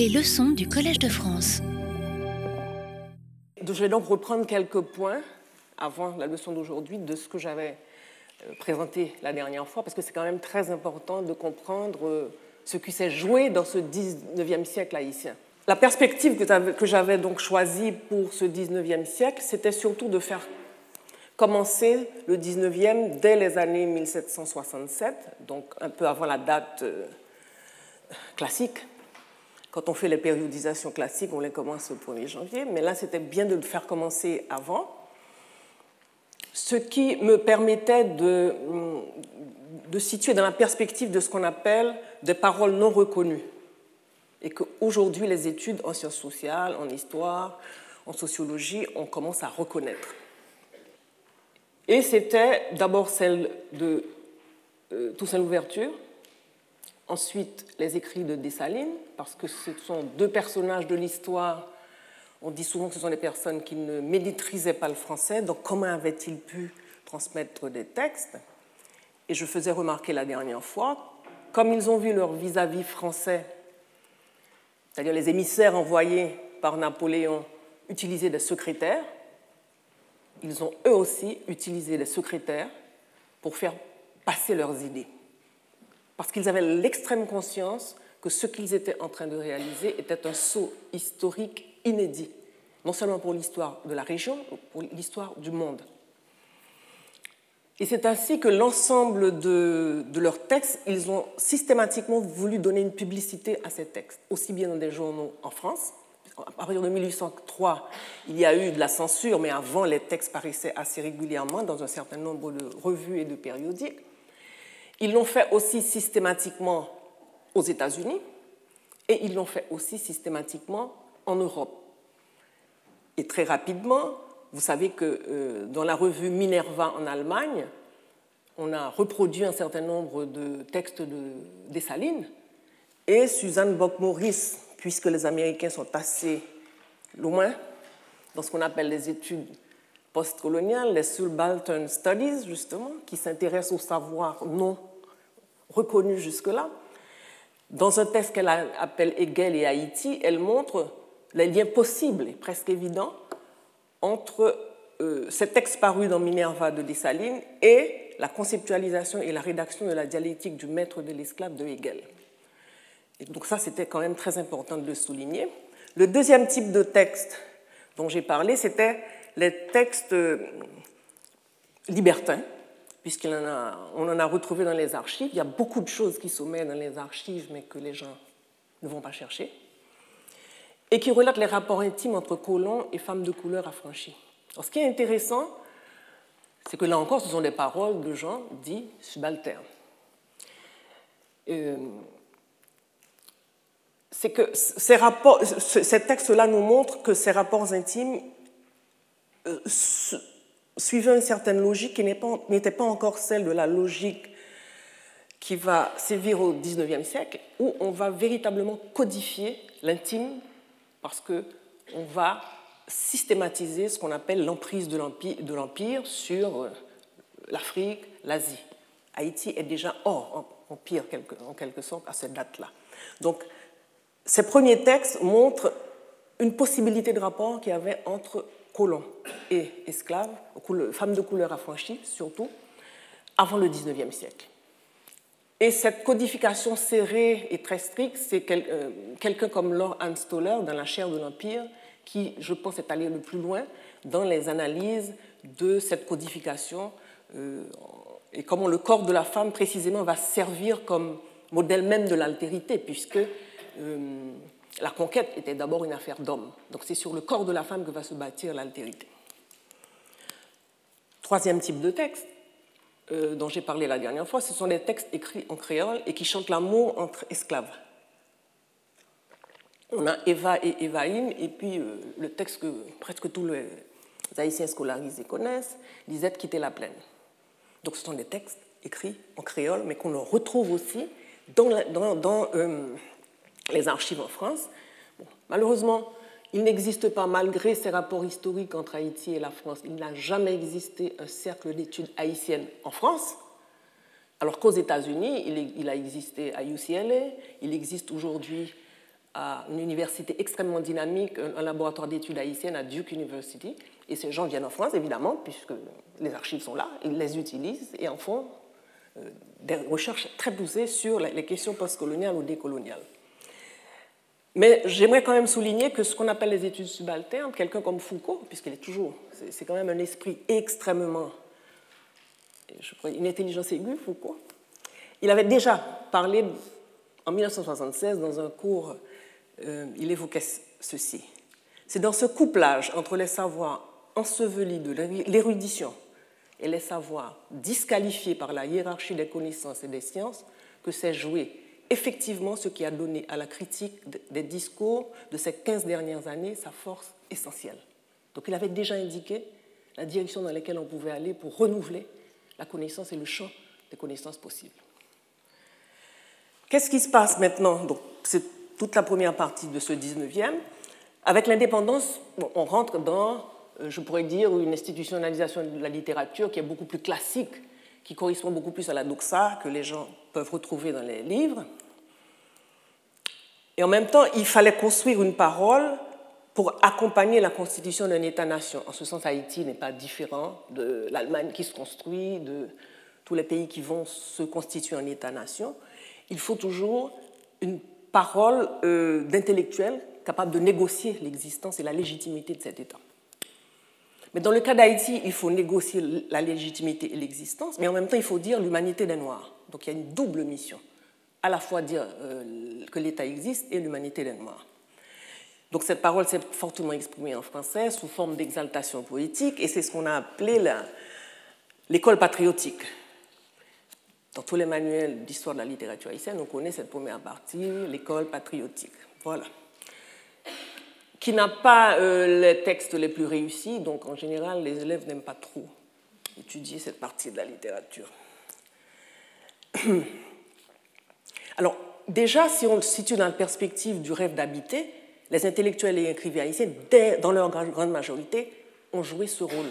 Les leçons du Collège de France. Je vais donc reprendre quelques points avant la leçon d'aujourd'hui de ce que j'avais euh, présenté la dernière fois, parce que c'est quand même très important de comprendre euh, ce qui s'est joué dans ce 19e siècle haïtien. La perspective que j'avais donc choisie pour ce 19e siècle, c'était surtout de faire commencer le 19e dès les années 1767, donc un peu avant la date euh, classique. Quand on fait les périodisations classiques, on les commence au 1er janvier, mais là, c'était bien de le faire commencer avant, ce qui me permettait de, de situer dans la perspective de ce qu'on appelle des paroles non reconnues et qu'aujourd'hui les études en sciences sociales, en histoire, en sociologie, on commence à reconnaître. Et c'était d'abord celle de euh, Toussaint Louverture, ensuite les écrits de Dessalines, parce que ce sont deux personnages de l'histoire. On dit souvent que ce sont des personnes qui ne maîtrisaient pas le français, donc comment avaient-ils pu transmettre des textes? Et je faisais remarquer la dernière fois, comme ils ont vu leur vis-à-vis -vis français c'est-à-dire les émissaires envoyés par Napoléon, utiliser des secrétaires, ils ont eux aussi utilisé des secrétaires pour faire passer leurs idées. Parce qu'ils avaient l'extrême conscience que ce qu'ils étaient en train de réaliser était un saut historique inédit, non seulement pour l'histoire de la région, mais pour l'histoire du monde. Et c'est ainsi que l'ensemble de, leurs textes, ils ont systématiquement voulu donner une publicité à ces textes, aussi bien dans des journaux en France. À partir de 1803, il y a eu de la censure, mais avant, les textes paraissaient assez régulièrement dans un certain nombre de revues et de périodiques. Ils l'ont fait aussi systématiquement aux États-Unis et ils l'ont fait aussi systématiquement en Europe. Et très rapidement, vous savez que euh, dans la revue Minerva en Allemagne, on a reproduit un certain nombre de textes de Dessalines. Et Suzanne Bock-Morris, puisque les Américains sont assez loin dans ce qu'on appelle les études postcoloniales, les subaltern studies, justement, qui s'intéressent au savoir non reconnu jusque-là, dans un texte qu'elle appelle Hegel et Haïti, elle montre les liens possibles et presque évidents entre euh, cet texte paru dans Minerva de Dessalines et la conceptualisation et la rédaction de la dialectique du maître de l'esclave de Hegel. Et donc ça, c'était quand même très important de le souligner. Le deuxième type de texte dont j'ai parlé, c'était les textes euh, libertins, puisqu'on en, a retrouvé dans les archives. Il y a beaucoup de choses qui sommeillent dans les archives, mais que les gens ne vont pas chercher et qui relate les rapports intimes entre colons et femmes de couleur affranchies. Ce qui est intéressant, c'est que là encore, ce sont des paroles de gens dits subalternes. Euh, c'est que ces, rapports, ces textes-là nous montrent que ces rapports intimes suivaient une certaine logique qui n'était pas encore celle de la logique qui va sévir au XIXe siècle, où on va véritablement codifier l'intime parce qu'on va systématiser ce qu'on appelle l'emprise de l'Empire sur euh, l'Afrique, l'Asie. Haïti est déjà hors empire en quelque sorte à cette date-là. Donc ces premiers textes montrent une possibilité de rapport qu'il y avait entre colons et esclaves, femmes de couleur affranchies surtout, avant le XIXe siècle. Et cette codification serrée et très stricte, c'est euh, quelqu'un comme Lord Stoller, dans La chair de l'Empire, qui, je pense, est allé le plus loin dans les analyses de cette codification euh, et comment le corps de la femme, précisément, va servir comme modèle même de l'altérité, puisque euh, la conquête était d'abord une affaire d'homme. Donc c'est sur le corps de la femme que va se bâtir l'altérité. Troisième type de texte, euh, dont j'ai parlé la dernière fois, ce sont des textes écrits en créole et qui chantent l'amour entre esclaves. On a Eva et Evaïm, et puis euh, le texte que presque tous les Haïtiens scolarisés connaissent, Lisette quittait la plaine. Donc ce sont des textes écrits en créole, mais qu'on retrouve aussi dans, euh, les archives en France. malheureusement, il n'existe pas, malgré ces rapports historiques entre Haïti et la France, il n'a jamais existé un cercle d'études haïtiennes en France, alors qu'aux États-Unis, il, a existé à UCLA, il existe aujourd'hui à une université extrêmement dynamique, un laboratoire d'études haïtiennes à Duke University. Et ces gens viennent en France, évidemment, puisque les archives sont là, ils les utilisent et en font euh, des recherches très poussées sur les questions postcoloniales ou décoloniales. Mais j'aimerais quand même souligner que ce qu'on appelle les études subalternes, quelqu'un comme Foucault, puisqu'il est toujours, c'est quand même un esprit extrêmement, je crois, une intelligence aiguë, Foucault, il avait déjà parlé en 1976 dans un cours, euh, il évoquait ceci. C'est dans ce couplage entre les savoirs ensevelis de l'érudition et les savoirs disqualifiés par la hiérarchie des connaissances et des sciences que s'est joué effectivement ce qui a donné à la critique des discours de ces 15 dernières années sa force essentielle. Donc il avait déjà indiqué la direction dans laquelle on pouvait aller pour renouveler la connaissance et le champ des connaissances possibles. Qu'est-ce qui se passe maintenant? C'est toute la première partie de ce 19e. Avec l'indépendance, on rentre dans, euh, je pourrais dire, une institutionnalisation de la littérature qui est beaucoup plus classique, qui correspond beaucoup plus à la doxa que les gens peuvent retrouver dans les livres. Et en même temps, il fallait construire une parole pour accompagner la constitution d'un État-nation. En ce sens, Haïti n'est pas différent de l'Allemagne qui se construit, de tous les pays qui vont se constituer en État-nation il faut toujours une parole euh, d'intellectuel capable de négocier l'existence et la légitimité de cet État. Mais dans le cas d'Haïti, il faut négocier la légitimité et l'existence, mais en même temps, il faut dire l'humanité des Noirs. Donc il y a une double mission, à la fois dire euh, que l'État existe et l'humanité des Noirs. Donc cette parole s'est fortement exprimée en français sous forme d'exaltation poétique, et c'est ce qu'on a appelé l'école patriotique. Dans tous les manuels d'histoire de la littérature haïtienne, on connaît cette première partie, l'école patriotique. Voilà. Qui n'a pas euh, les textes les plus réussis, donc en général, les élèves n'aiment pas trop étudier cette partie de la littérature. Alors, déjà, si on le situe dans la perspective du rêve d'habiter, les intellectuels et écrivains haïtiens, dans leur grande majorité, ont joué ce rôle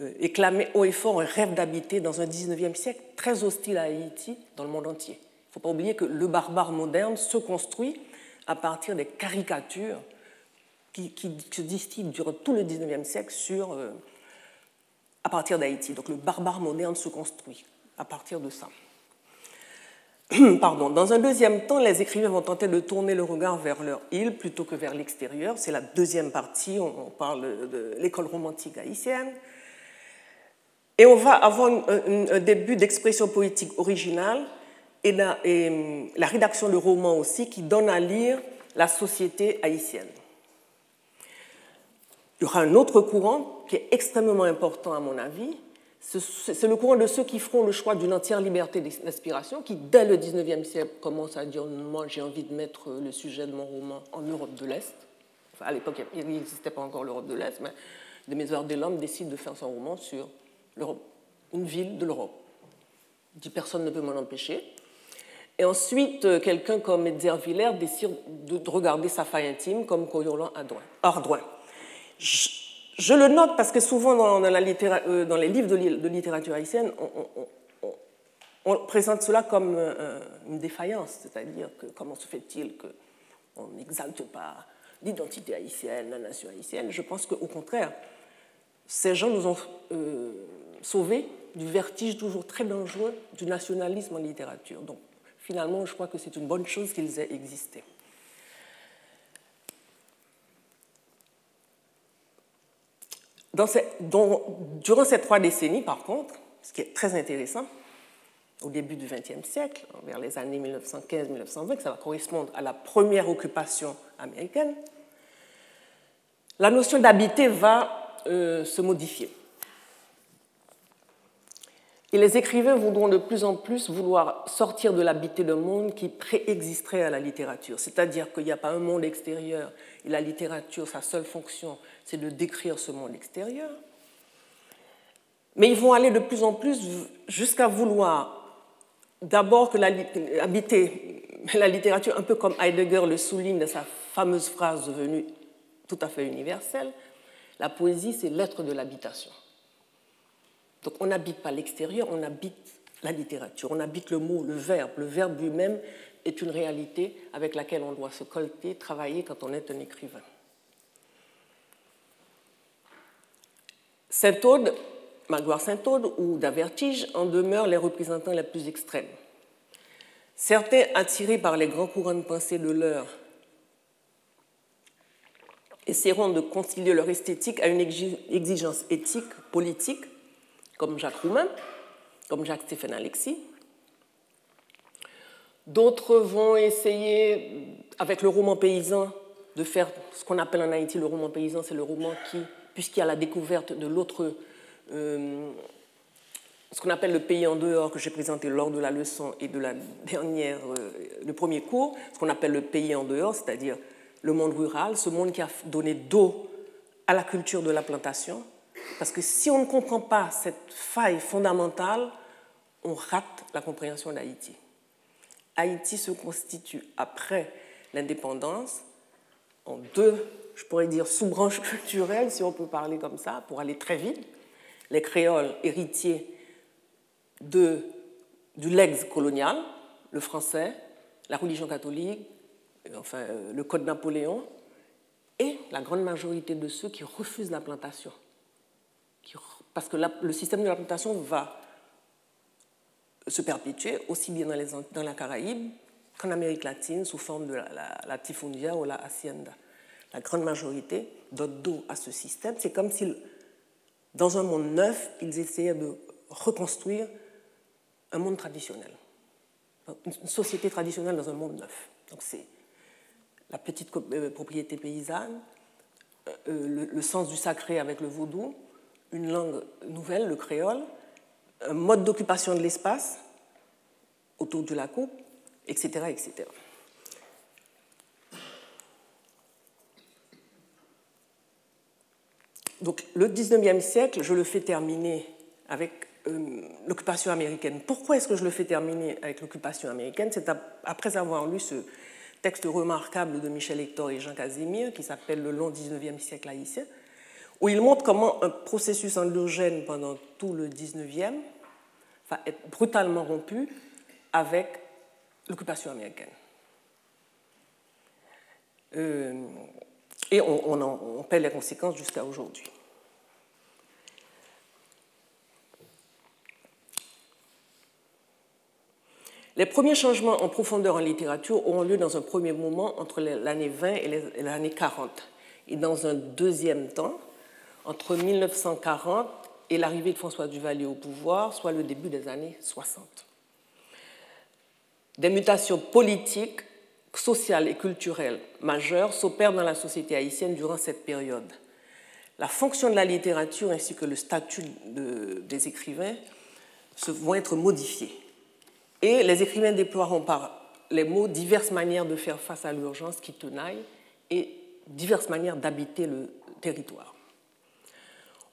euh, éclamé haut et fort un rêve d'habiter dans un 19e siècle très hostile à Haïti dans le monde entier. Il ne faut pas oublier que le barbare moderne se construit à partir des caricatures qui, se distillent durant tout le 19e siècle sur, euh, à partir d'Haïti. Donc le barbare moderne se construit à partir de ça. Pardon. Dans un deuxième temps, les écrivains vont tenter de tourner le regard vers leur île plutôt que vers l'extérieur. C'est la deuxième partie, on parle de l'école romantique haïtienne. Et on va avoir un, début d'expression poétique originale et la, et la, rédaction de romans aussi qui donne à lire la société haïtienne. Il y aura un autre courant qui est extrêmement important à mon avis, c'est le courant de ceux qui feront le choix d'une entière liberté d'inspiration, qui dès le 19e siècle commencent à dire moi j'ai envie de mettre le sujet de mon roman en Europe de l'Est. À l'époque il n'existait pas encore l'Europe de l'Est, mais de mes heures de l'homme décide de faire son roman sur une ville de l'Europe. dit personne ne peut m'en empêcher. Et ensuite, euh, quelqu'un comme Edzer Villers décide de regarder sa faille intime comme Coyolan Ardouin. Je, le note parce que souvent dans, euh, les livres de, littérature haïtienne, on, présente cela comme euh, une défaillance, c'est-à-dire que comment se fait-il qu'on n'exalte pas l'identité haïtienne, la nation haïtienne? Je pense qu'au contraire, ces gens nous ont sauver du vertige toujours très dangereux du nationalisme en littérature. Donc finalement, je crois que c'est une bonne chose qu'ils aient existé. Durant ces trois décennies, par contre, ce qui est très intéressant, au début du XXe siècle, vers les années 1915-1920, ça va correspondre à la première occupation américaine, la notion d'habiter va euh, se modifier. Et les écrivains voudront de plus en plus vouloir sortir de l'habité d'un monde qui préexisterait à la littérature. C'est-à-dire qu'il n'y a pas un monde extérieur et la littérature, sa seule fonction, c'est de décrire ce monde extérieur. Mais ils vont aller de plus en plus jusqu'à vouloir d'abord que habiter la littérature, un peu comme Heidegger le souligne dans sa fameuse phrase devenue tout à fait universelle, la poésie, c'est l'être de l'habitation. Donc on n'habite pas l'extérieur, on habite la littérature, on habite le mot, le verbe. Le verbe lui-même est une réalité avec laquelle on doit se colter, travailler quand on est un écrivain. Saint-Aude, Magloire Saint-Aude ou Davertige en demeurent les représentants les plus extrêmes. Certains, attirés par les grands courants de pensée de l'heure, essaieront de concilier leur esthétique à une exigence éthique, politique, comme Jacques Roumain, comme Jacques-Stéphane Alexis. D'autres vont essayer, avec le roman paysan, de faire ce qu'on appelle en Haïti le roman paysan, c'est le roman qui, puisqu'il y a la découverte de l'autre, euh, ce qu'on appelle le pays en dehors que j'ai présenté lors de la leçon et de la dernière, euh, le premier cours, ce qu'on appelle le pays en dehors, c'est-à-dire le monde rural, ce monde qui a donné dos à la culture de la plantation. Parce que si on ne comprend pas cette faille fondamentale, on rate la compréhension d'Haïti. Haïti se constitue après l'indépendance en deux, je pourrais dire, sous-branches culturelles, si on peut parler comme ça, pour aller très vite. Les créoles héritiers de, du legs colonial, le français, la religion catholique, enfin, euh, le Code Napoléon, et la grande majorité de ceux qui refusent la plantation. Parce que le système de la plantation va se perpétuer aussi bien dans, les, dans la Caraïbe qu'en Amérique latine sous forme de la, la, ou la hacienda. La grande majorité donne dos à ce système. C'est comme si, dans un monde neuf, ils essayaient de reconstruire un monde traditionnel, une société traditionnelle dans un monde neuf. Donc c'est la petite euh, propriété paysanne, euh, euh, le, sens du sacré avec le vaudou, une langue nouvelle, le créole, un mode d'occupation de l'espace autour de la coupe, etc. etc. Donc le 19e siècle, je le fais terminer avec l'occupation américaine. Pourquoi est-ce que je le fais terminer avec l'occupation américaine? C'est après avoir lu ce, texte remarquable de Michel Hector et Jean Casimir qui s'appelle Le long 19e siècle haïtien, où il montre comment un processus endogène pendant tout le 19e va être brutalement rompu avec l'occupation américaine. Euh, et on, en, paie les conséquences jusqu'à aujourd'hui. Les premiers changements en profondeur en littérature auront lieu dans un premier moment entre l'année 20 et l'année 40, et dans un deuxième temps, entre 1940 et l'arrivée de François Duvalier au pouvoir, soit le début des années 60. Des mutations politiques, sociales et culturelles majeures s'opèrent dans la société haïtienne durant cette période. La fonction de la littérature ainsi que le statut des écrivains vont être modifiés. Et les écrivains déploieront par les mots diverses manières de faire face à l'urgence qui tenaille et diverses manières d'habiter le territoire.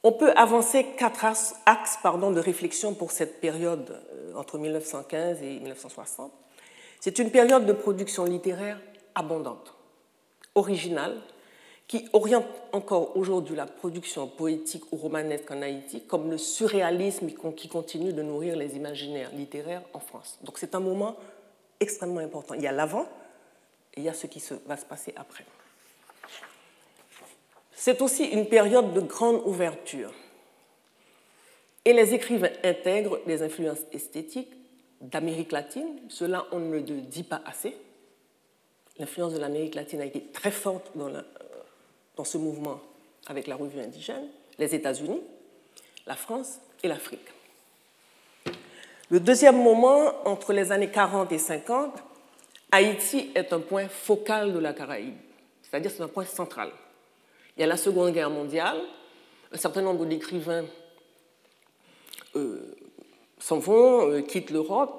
On peut avancer quatre axes de réflexion pour cette période euh, entre 1915 et 1960. C'est une période de production littéraire abondante, originale, qui oriente encore aujourd'hui la production poétique ou romanesque en Haïti, comme le surréalisme qui continue de nourrir les imaginaires littéraires en France. Donc c'est un moment extrêmement important. Il y a l'avant et il y a ce qui va se passer après. C'est aussi une période de grande ouverture. Et les écrivains intègrent des influences esthétiques d'Amérique latine. Cela, on ne le dit pas assez. L'influence de l'Amérique latine a été très forte dans la, dans ce mouvement avec la revue indigène, les États-Unis, la France et l'Afrique. Le deuxième moment, entre les années 40 et 50, Haïti est un point focal de la Caraïbe, c'est-à-dire c'est un point central. Il y a la Seconde Guerre mondiale, un certain nombre d'écrivains euh, s'en vont, euh, quittent l'Europe,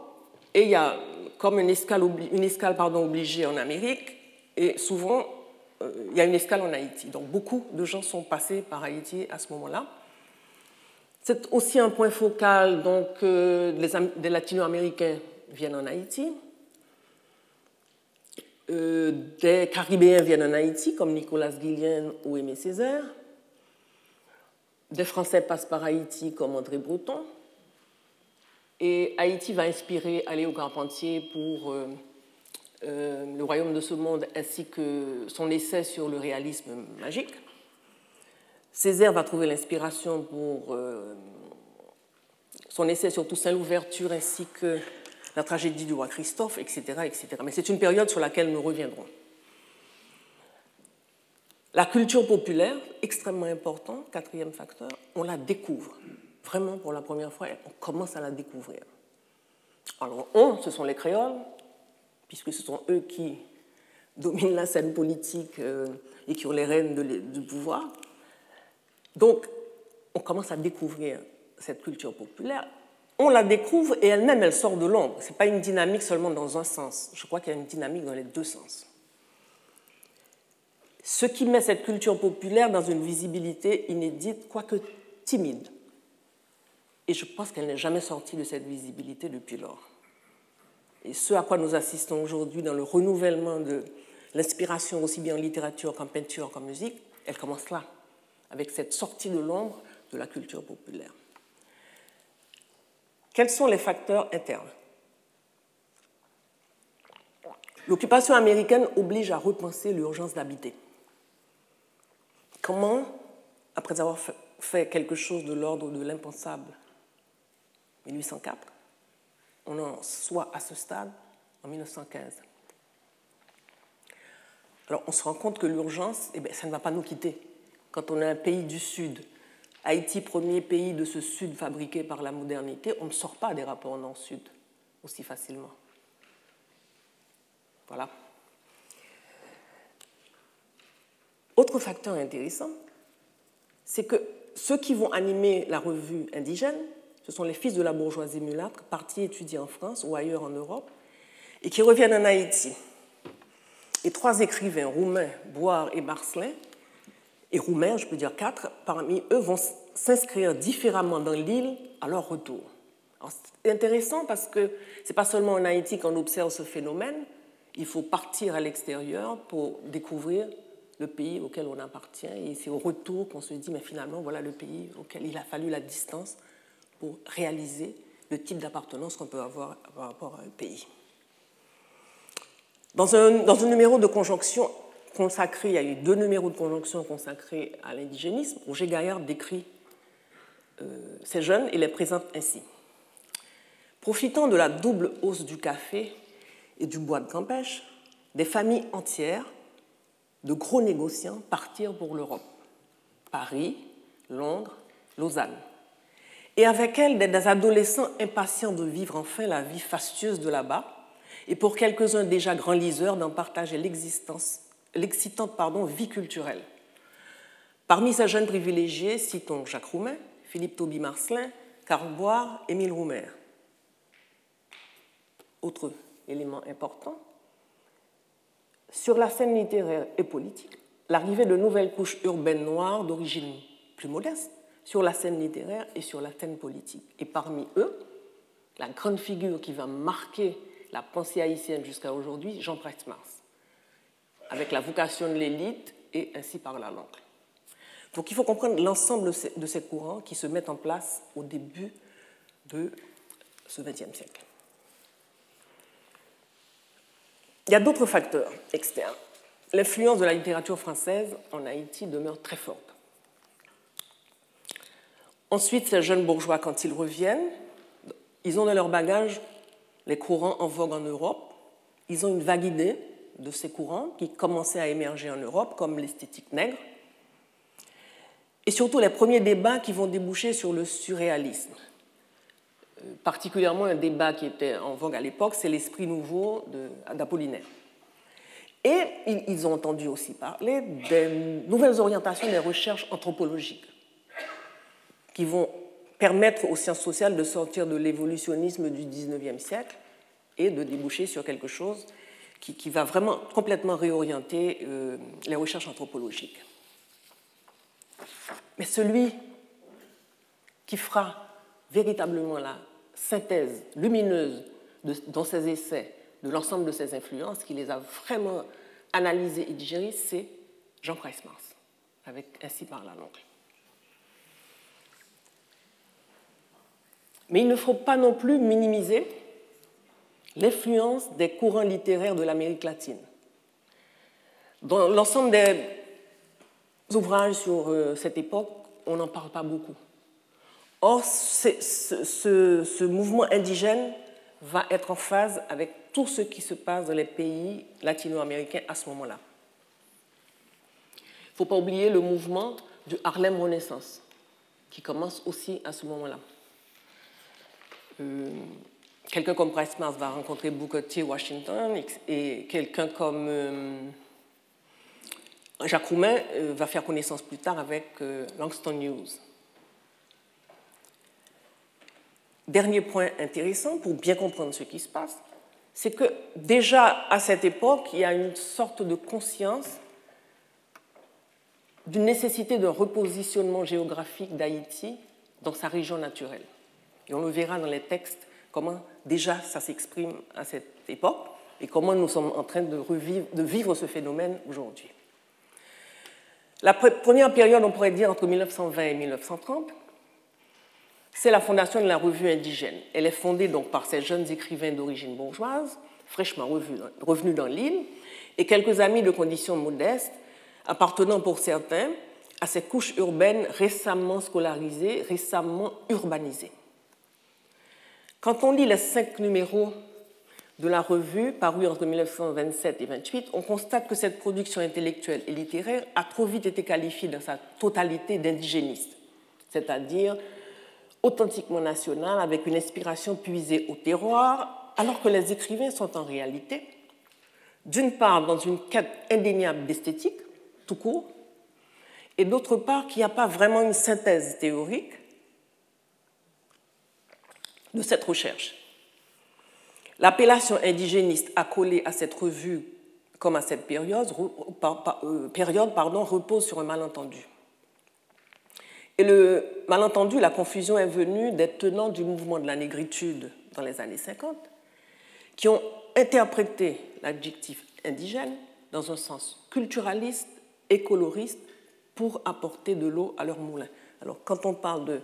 et il y a comme une escale, une escale pardon, obligée en Amérique, et souvent euh, il y a une escale en Haïti. Donc beaucoup de gens sont passés par Haïti à ce moment-là. C'est aussi un point focal, donc des latino-américains viennent en Haïti, euh, des caribéens viennent en Haïti, comme Nicolas Guillen ou Aimé Césaire, des Français passent par Haïti, comme André Breton, et Haïti va inspirer Léo Carpentier pour Le royaume de ce monde ainsi que son essai sur le réalisme magique. Césaire va trouver l'inspiration pour son essai sur Toussaint l'ouverture ainsi que la tragédie du roi Christophe, etc. etc. Mais c'est une période sur laquelle nous reviendrons. La culture populaire, extrêmement important, quatrième facteur, on la découvre. Vraiment, pour la première fois, on commence à la découvrir. Alors, on, ce sont les créoles, puisque ce sont eux qui dominent la scène politique euh, et qui ont les rênes du pouvoir. Donc, on commence à découvrir cette culture populaire on la découvre et elle-même, elle sort de l'ombre. Ce n'est pas une dynamique seulement dans un sens. Je crois qu'il y a une dynamique dans les deux sens. Ce qui met cette culture populaire dans une visibilité inédite, quoique timide. Et je pense qu'elle n'est jamais sortie de cette visibilité depuis lors. Et ce à quoi nous assistons aujourd'hui dans le renouvellement de l'inspiration aussi bien en littérature qu'en peinture qu'en musique, elle commence là, avec cette sortie de l'ombre de la culture populaire. Quels sont les facteurs internes? L'occupation américaine oblige à repenser l'urgence d'habiter. Comment, après avoir fait quelque chose de l'ordre de l'impensable, 1804, on en soit à ce stade en 1915 Alors on se rend compte que l'urgence, eh bien, ça ne va pas nous quitter. Quand on est un pays du Sud, Haïti, premier pays de ce Sud fabriqué par la modernité, on ne sort pas des rapports Nord-Sud aussi facilement. Voilà. Autre facteur intéressant, c'est que ceux qui vont animer la revue indigène, ce sont les fils de la bourgeoisie mulâtre, partis étudier en France ou ailleurs en Europe, et qui reviennent en Haïti. Et trois écrivains, roumains, Boire et Marcelin, et roumains, je peux dire quatre, parmi eux vont s'inscrire différemment dans l'île à leur retour. C'est intéressant parce que ce n'est pas seulement en Haïti qu'on observe ce phénomène, il faut partir à l'extérieur pour découvrir le pays auquel on appartient et c'est au retour qu'on se dit mais finalement voilà le pays auquel il a fallu la distance pour réaliser le type d'appartenance qu'on peut avoir par rapport à un pays. Dans un, dans un numéro de conjonction consacré, il y a eu deux numéros de conjonction consacrés à l'indigénisme. Roger Gaillard décrit euh, ces jeunes et les présente ainsi. Profitant de la double hausse du café et du bois de Campèche, des familles entières de gros négociants partirent pour l'Europe. Paris, Londres, Lausanne. Et avec elles, des adolescents impatients de vivre enfin la vie fastueuse de là-bas, et pour quelques-uns déjà grands liseurs d'en partager l'existence l'excitante vie culturelle. Parmi ces jeunes privilégiés, citons Jacques Roumain, Philippe Toby Marcelin, Karl Boire, Émile Roumer. Autre élément important, sur la scène littéraire et politique, l'arrivée de nouvelles couches urbaines noires d'origine plus modeste sur la scène littéraire et sur la scène politique. Et parmi eux, la grande figure qui va marquer la pensée haïtienne jusqu'à aujourd'hui, Jean Mars avec la vocation de l'élite et ainsi par la langue. Donc il faut comprendre l'ensemble de ces courants qui se mettent en place au début de ce XXe siècle. Il y a d'autres facteurs externes. L'influence de la littérature française en Haïti demeure très forte. Ensuite, ces jeunes bourgeois, quand ils reviennent, ils ont dans leur bagage les courants en vogue en Europe. Ils ont une vague idée de ces courants qui commençaient à émerger en Europe, comme l'esthétique nègre, et surtout les premiers débats qui vont déboucher sur le surréalisme. Euh, particulièrement un débat qui était en vogue à l'époque, c'est l'esprit nouveau d'Apollinaire. Et ils ont entendu aussi parler des nouvelles orientations des recherches anthropologiques qui vont permettre aux sciences sociales de sortir de l'évolutionnisme du 19e siècle et de déboucher sur quelque chose qui, va vraiment complètement réorienter euh, les recherches anthropologiques. Mais celui qui fera véritablement la synthèse lumineuse dans ses essais de l'ensemble de ces influences, qui les a vraiment analysées et digérées, c'est Jean Price-Mars, avec Ainsi par la langue. Mais il ne faut pas non plus minimiser l'influence des courants littéraires de l'Amérique latine. Dans l'ensemble des ouvrages sur euh, cette époque, on n'en parle pas beaucoup. Or, ce, mouvement indigène va être en phase avec tout ce qui se passe dans les pays latino-américains à ce moment-là. Il ne faut pas oublier le mouvement du Harlem Renaissance, qui commence aussi à ce moment-là. Euh, quelqu'un comme Price Mars va rencontrer Booker T. Washington et quelqu'un comme euh, Jacques Roumain euh, va faire connaissance plus tard avec Langston News. Dernier point intéressant pour bien comprendre ce qui se passe, c'est que déjà à cette époque, il y a une sorte de conscience d'une nécessité d'un repositionnement géographique d'Haïti dans sa région naturelle. Et on le verra dans les textes comment déjà ça s'exprime à cette époque et comment nous sommes en train de, vivre ce phénomène aujourd'hui. La première période, on pourrait dire entre 1920 et 1930, c'est la fondation de la revue indigène. Elle est fondée donc par ces jeunes écrivains d'origine bourgeoise, fraîchement revenus dans l'île, et quelques amis de conditions modestes, appartenant pour certains à ces couches urbaines récemment scolarisées, récemment urbanisées. Quand on lit les cinq numéros de la revue, parus entre 1927 et 1928, on constate que cette production intellectuelle et littéraire a trop vite été qualifiée dans sa totalité d'indigéniste, c'est-à-dire authentiquement national avec une inspiration puisée au terroir, alors que les écrivains sont en réalité, d'une part, dans une quête indéniable d'esthétique, tout court, et d'autre part, qu'il n'y a pas vraiment une synthèse théorique de cette recherche. L'appellation indigéniste accolée à cette revue comme à cette période, euh, repose sur un malentendu. Et le malentendu, la confusion est venue des tenants du mouvement de la négritude dans les années 50, qui ont interprété l'adjectif indigène dans un sens culturaliste et coloriste pour apporter de l'eau à leur moulin. Alors, quand on parle de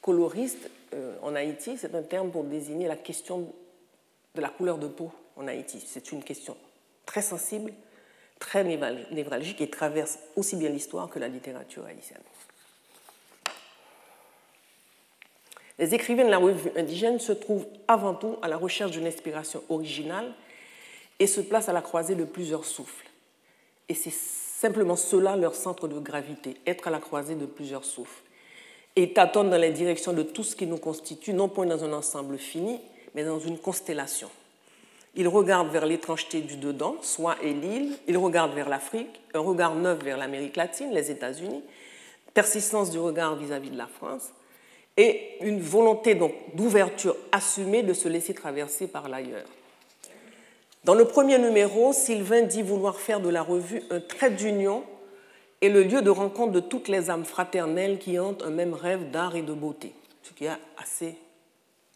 coloriste euh, en Haïti, c'est un terme pour désigner la question de la couleur de peau en Haïti. C'est une question très sensible, très névralgique et traverse aussi bien l'histoire que la littérature haïtienne. Les écrivains de la revue indigène se trouvent avant tout à la recherche d'une inspiration originale et se placent à la croisée de plusieurs souffles. Et c'est simplement cela leur centre de gravité, être à la croisée de plusieurs souffles. Et tâtonnent dans la direction de tout ce qui nous constitue, non point dans un ensemble fini, mais dans une constellation. Ils regardent vers l'étrangeté du dedans, soi et l'île, ils regardent vers l'Afrique, un regard neuf vers l'Amérique latine, les États-Unis, persistance du regard vis-à-vis -vis de la France, et une volonté d'ouverture assumée de se laisser traverser par l'ailleurs. Dans le premier numéro, Sylvain dit vouloir faire de la revue un trait d'union et le lieu de rencontre de toutes les âmes fraternelles qui hantent un même rêve d'art et de beauté, ce qui est assez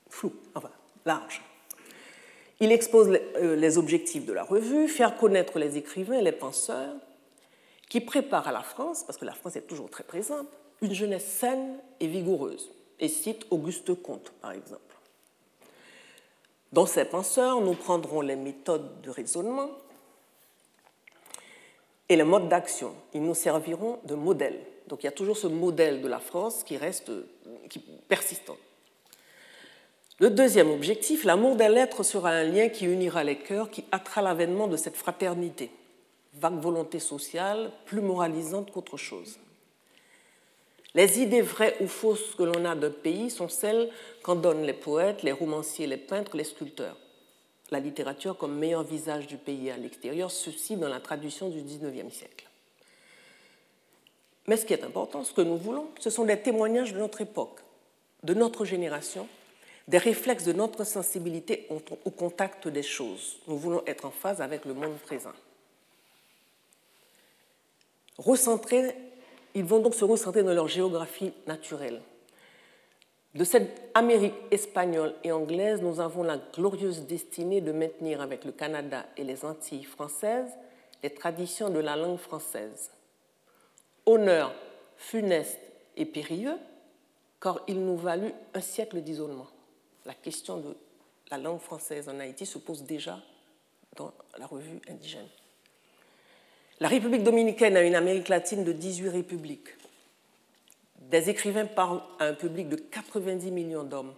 flou, enfin large. Il expose euh, les objectifs de la revue, faire connaître les écrivains et les penseurs qui préparent à la France, parce que la France est toujours très présente, une jeunesse saine et vigoureuse et cite Auguste Comte, par exemple. Dans ces penseurs, nous prendrons les méthodes de raisonnement et les modes d'action. Ils nous serviront de modèle. Donc il y a toujours ce modèle de la France qui reste qui, persistant. Le deuxième objectif, l'amour des lettres sera un lien qui unira les cœurs, qui hâtera l'avènement de cette fraternité, vague volonté sociale, plus moralisante qu'autre chose. Les idées vraies ou fausses que l'on a d'un pays sont celles qu'en donnent les poètes, les romanciers, les peintres, les sculpteurs. La littérature comme meilleur visage du pays à l'extérieur, ceci dans la traduction du XIXe siècle. Mais ce qui est important, ce que nous voulons, ce sont des témoignages de notre époque, de notre génération, des réflexes de notre sensibilité au contact des choses. Nous voulons être en phase avec le monde présent. Recentrer ils vont donc se recentrer dans leur géographie naturelle. De cette Amérique espagnole et anglaise, nous avons la glorieuse destinée de maintenir avec le Canada et les Antilles françaises les traditions de la langue française. Honneur funeste et périlleux, car il nous valut un siècle d'isolement. La question de la langue française en Haïti se pose déjà dans la revue indigène. La République dominicaine a une Amérique latine de 18 républiques. Des écrivains parlent à un public de 90 millions d'hommes.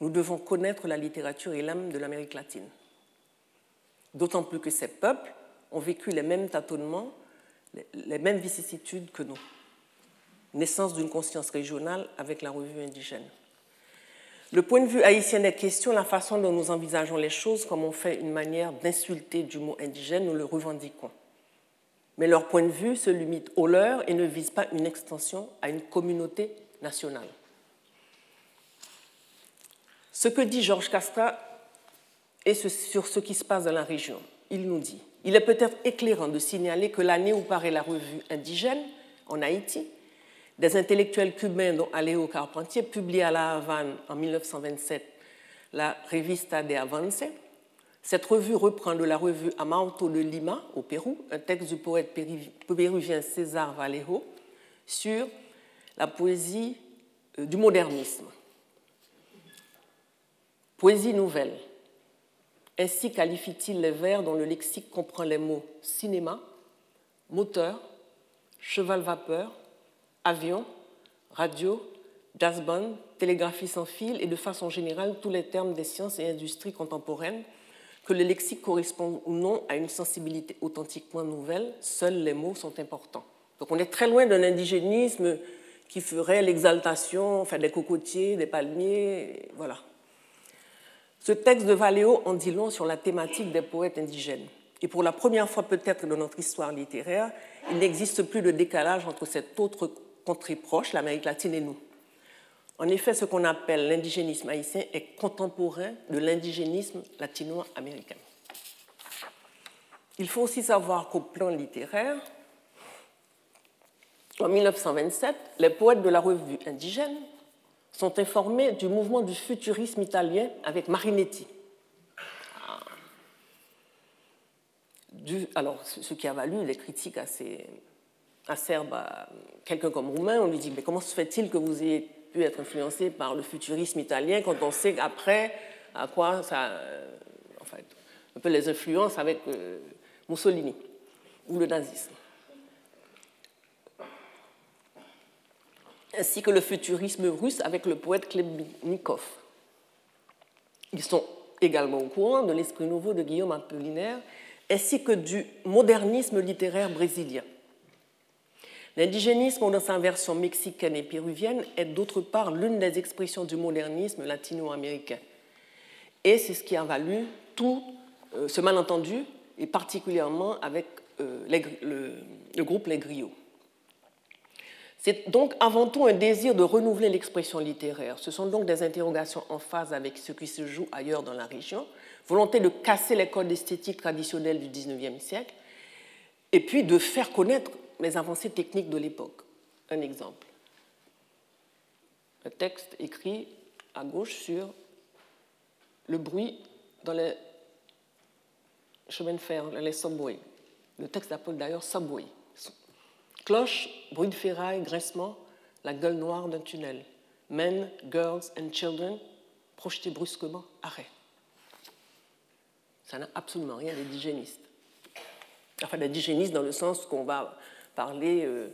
Nous devons connaître la littérature et l'âme de l'Amérique latine. D'autant plus que ces peuples ont vécu les mêmes tâtonnements, les mêmes vicissitudes que nous. Naissance d'une conscience régionale avec la revue indigène. Le point de vue haïtien des questions, la façon dont nous envisageons les choses, comme on fait une manière d'insulter du mot indigène, nous le revendiquons. Mais leur point de vue se limite au leur et ne vise pas une extension à une communauté nationale. Ce que dit Georges Castra est sur ce qui se passe dans la région. Il nous dit Il est peut-être éclairant de signaler que l'année où paraît la revue indigène en Haïti, des intellectuels cubains dont Alejo Carpentier publie à La Havane en 1927 la Revista de Avance. Cette revue reprend de la revue Amauto de Lima, au Pérou, un texte du poète péruvien César Vallejo sur la poésie euh, du modernisme. Poésie nouvelle. Ainsi qualifie-t-il les vers dont le lexique comprend les mots cinéma, moteur, cheval-vapeur, avion, radio, jazz band, télégraphie sans fil et de façon générale tous les termes des sciences et industries contemporaines, que le lexique correspond ou non à une sensibilité authentiquement nouvelle, seuls les mots sont importants. Donc on est très loin d'un indigénisme qui ferait l'exaltation enfin, des cocotiers, des palmiers, voilà. Ce texte de Valéo en dit long sur la thématique des poètes indigènes. Et pour la première fois peut-être dans notre histoire littéraire, il n'existe plus de décalage entre cette autre contrée proche, l'Amérique latine et nous. En effet, ce qu'on appelle l'indigénisme haïtien est contemporain de l'indigénisme latino-américain. Il faut aussi savoir qu'au plan littéraire, en 1927, les poètes de la revue indigène sont informés du mouvement du futurisme italien avec Marinetti. alors, ce qui a valu des critiques assez acerbe à quelqu'un comme Roumain, on lui dit Mais comment se fait-il que vous ayez être influencé par le futurisme italien quand on sait qu'après, à quoi ça. Euh, en fait, un peu les influences avec euh, Mussolini ou le nazisme. Ainsi que le futurisme russe avec le poète Klebnikov. Ils sont également au courant de l'esprit nouveau de Guillaume Apollinaire ainsi que du modernisme littéraire brésilien. L'indigénisme, dans sa version mexicaine et péruvienne, est d'autre part l'une des expressions du modernisme latino-américain. Et c'est ce qui a valu tout euh, ce malentendu, et particulièrement avec euh, le, groupe Les Griots. C'est donc avant tout un désir de renouveler l'expression littéraire. Ce sont donc des interrogations en phase avec ce qui se joue ailleurs dans la région, volonté de casser les codes esthétiques traditionnels du XIXe siècle, et puis de faire connaître les avancées techniques de l'époque. Un exemple. Un texte écrit à gauche sur le bruit dans les chemins de fer, les subways. Le texte s'appelle d'ailleurs Subway. Cloche, bruit de ferraille, graissement, la gueule noire d'un tunnel. Men, girls and children, projetés brusquement, arrêt. Ça n'a absolument rien d'indigéniste. Enfin, d'indigéniste dans le sens qu'on va parler euh,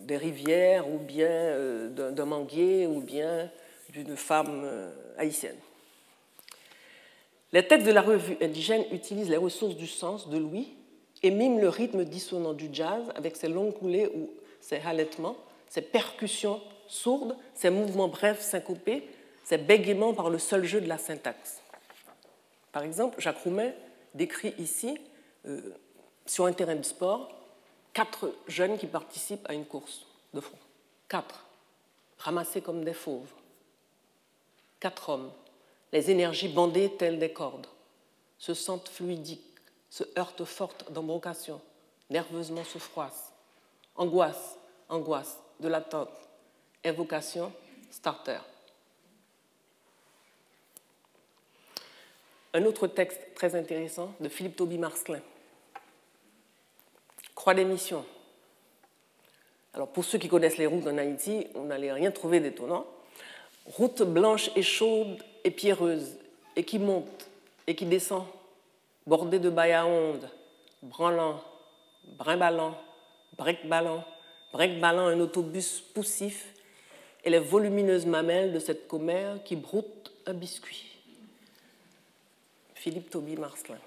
des rivières ou bien euh, d'un manguier ou bien d'une femme euh, haïtienne. Les textes de la revue indigène utilisent les ressources du sens de Louis et miment le rythme dissonant du jazz avec ses longues coulées ou ses halètements, ses percussions sourdes, ses mouvements brefs syncopés, ses bégaiements par le seul jeu de la syntaxe. Par exemple, Jacques Roumain décrit ici, sur un terrain de sport, quatre jeunes qui participent à une course de front. Quatre, ramassés comme des fauves. Quatre hommes, les énergies bandées telles des cordes, se sentent fluidiques, se heurtent fortes d'embrocation, nerveusement se froissent. Angoisse, angoisse, de l'attente, invocation, starter. Un autre texte très intéressant de Philippe Toby Marcelin, Croix d'émission. Alors pour ceux qui connaissent les routes en Haïti, on n'allait rien trouver d'étonnant. Route blanche et chaude et pierreuse, et qui monte et qui descend, bordé de bailles à ondes, branlant, brimballant, break-ballant, break-ballant un autobus poussif et les volumineuses mamelles de cette commère qui broute un biscuit. Philippe Toby Marcelin.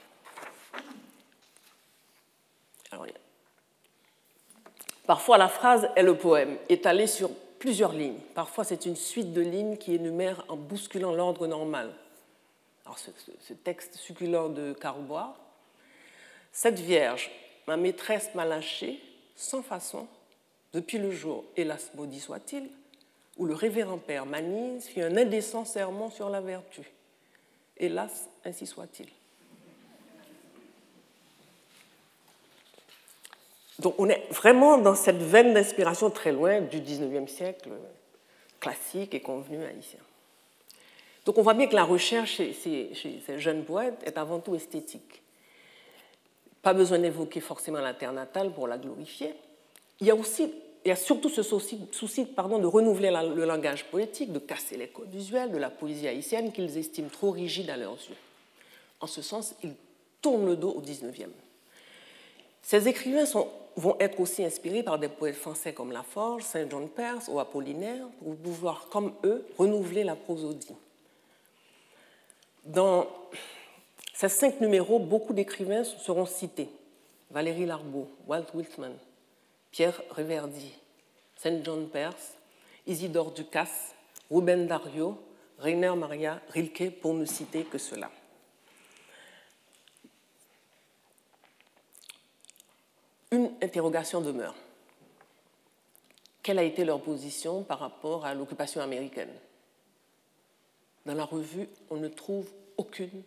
Parfois la phrase est le poème, étalé sur plusieurs lignes. Parfois c'est une suite de lignes qui énumèrent en bousculant l'ordre normal. Alors ce, texte succulent de Caroubois. Cette Vierge, ma maîtresse m'a lâché, sans façon, depuis le jour, hélas maudit soit-il, où le révérend père Manise fit un indécent serment sur la vertu. Hélas, ainsi soit-il. Donc on est vraiment dans cette veine d'inspiration très loin du 19e siècle classique et convenu haïtien. Donc on voit bien que la recherche chez, ces jeunes poètes est avant tout esthétique. Pas besoin d'évoquer forcément la terre natale pour la glorifier. Il y a aussi il y a surtout ce souci, pardon, de renouveler le langage poétique, de casser les codes usuels de la poésie haïtienne qu'ils estiment trop rigide à leurs yeux. En ce sens, ils tournent le dos au XIXe. Ces écrivains vont être aussi inspirés par des poètes français comme Laforge, Saint-Jean de Perse ou Apollinaire pour pouvoir, comme eux, renouveler la prosodie. Dans ces cinq numéros, beaucoup d'écrivains seront cités. Valérie Larbeau, Walt Whitman, Pierre Reverdy, Saint John Perse, Isidore Ducasse, Ruben Dario, Rainer Maria Rilke, pour ne citer que cela. Une interrogation demeure. Quelle a été leur position par rapport à l'occupation américaine? Dans la revue, on ne trouve aucune,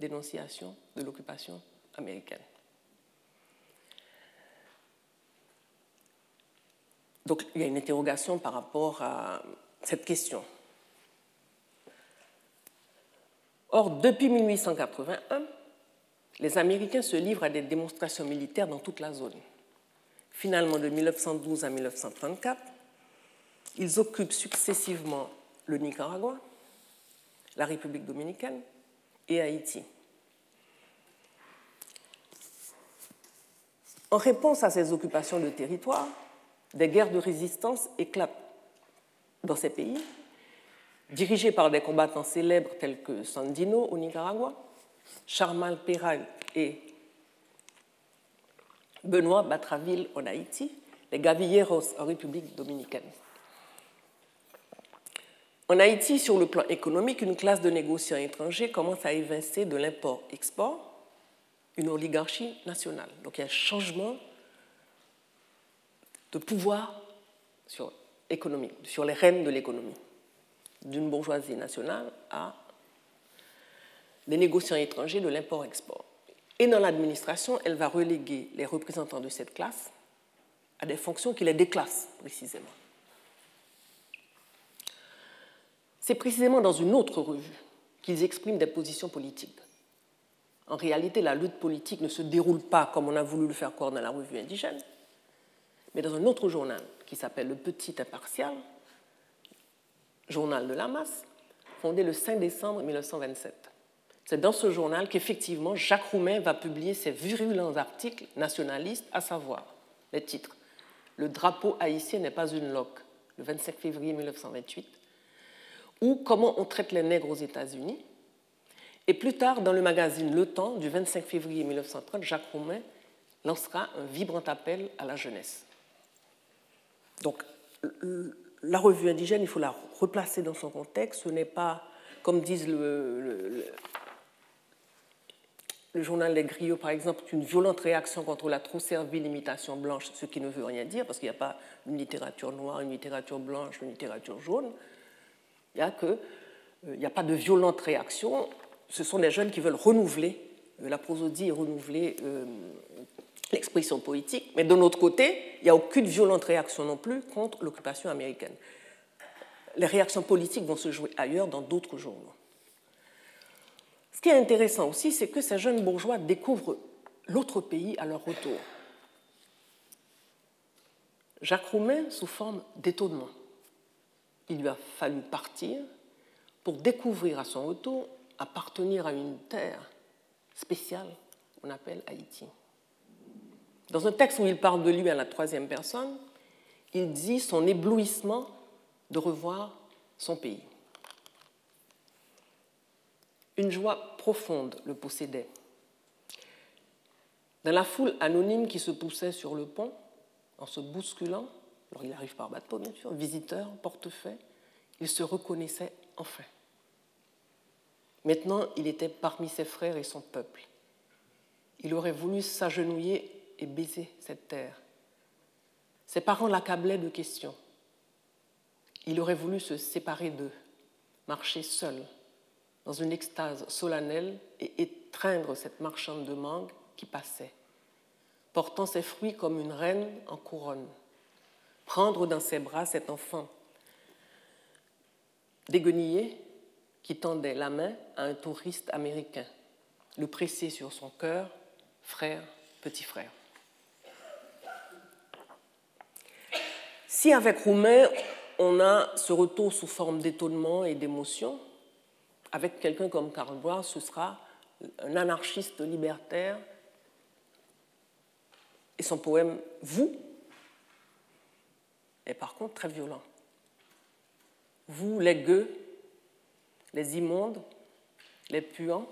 dénonciation de l'occupation américaine. Donc il y a une interrogation par rapport à cette question. Or, depuis 1881, les Américains se livrent à des démonstrations militaires dans toute la zone. Finalement, de 1912 à 1934, ils occupent successivement le Nicaragua, la République dominicaine et Haïti. En réponse à ces occupations de territoire, des guerres de résistance éclatent dans ces pays, dirigées par des combattants célèbres tels que Sandino au Nicaragua, Charmal Peral et Benoît Batraville en Haïti, les Gavilleros en République dominicaine. En Haïti, sur le plan économique, une classe de négociants étrangers commence à évincer de l'import-export une oligarchie nationale. Donc il y a un changement de pouvoir sur, économique, sur les rênes de l'économie, d'une bourgeoisie nationale à des négociants étrangers de l'import-export. Et dans l'administration, elle va reléguer les représentants de cette classe à des fonctions qui les déclassent précisément. C'est précisément dans une autre revue qu'ils expriment des positions politiques. En réalité, la lutte politique ne se déroule pas comme on a voulu le faire croire dans la revue indigène, mais dans un autre journal qui s'appelle Le Petit Impartial, journal de la masse, fondé le 5 décembre 1927. C'est dans ce journal qu'effectivement Jacques Roumain va publier ses virulents articles nationalistes, à savoir les titres Le drapeau haïtien n'est pas une loque, le 25 février 1928, ou Comment on traite les nègres aux États-Unis. Et plus tard, dans le magazine Le Temps du 25 février 1930, Jacques Roumain lancera un vibrant appel à la jeunesse. Donc, la revue indigène, il faut la replacer dans son contexte. Ce n'est pas, comme disent le, le, journal Les Griots, par exemple, une violente réaction contre la trop servile imitation blanche, ce qui ne veut rien dire, parce qu'il n'y a pas une littérature noire, une littérature blanche, une littérature jaune. Il a, euh, n'y a pas de violente réaction. Ce sont des jeunes qui veulent renouveler euh, la prosodie et renouveler euh, l'expression poétique, mais de notre côté, il n'y a aucune violente réaction non plus contre l'occupation américaine. Les réactions politiques vont se jouer ailleurs, dans d'autres journaux. Qui est intéressant aussi, c'est que ces jeunes bourgeois découvrent l'autre pays à leur retour. Jacques Roumain sous forme d'étonnement. Il lui a fallu partir pour découvrir à son retour appartenir à une terre spéciale qu'on appelle Haïti. Dans un texte où il parle de lui à la troisième personne, il dit son éblouissement de revoir son pays. Une joie profonde le possédait. Dans la foule anonyme qui se poussait sur le pont, en se bousculant, alors il arrive par bateau bien sûr, visiteur, portefeuille, il se reconnaissait enfin. Maintenant, il était parmi ses frères et son peuple. Il aurait voulu s'agenouiller et baiser cette terre. Ses parents l'accablaient de questions. Il aurait voulu se séparer d'eux, marcher seul, dans une extase solennelle et étreindre cette marchande de mangue qui passait, portant ses fruits comme une reine en couronne, prendre dans ses bras cet enfant déguenillé qui tendait la main à un touriste américain, le presser sur son cœur, frère, petit frère. Si avec Roumain, on a ce retour sous forme d'étonnement et d'émotion, avec quelqu'un comme Karl Bois, ce sera un anarchiste libertaire. Et son poème Vous est par contre très violent. Vous, les gueux, les immondes, les puants,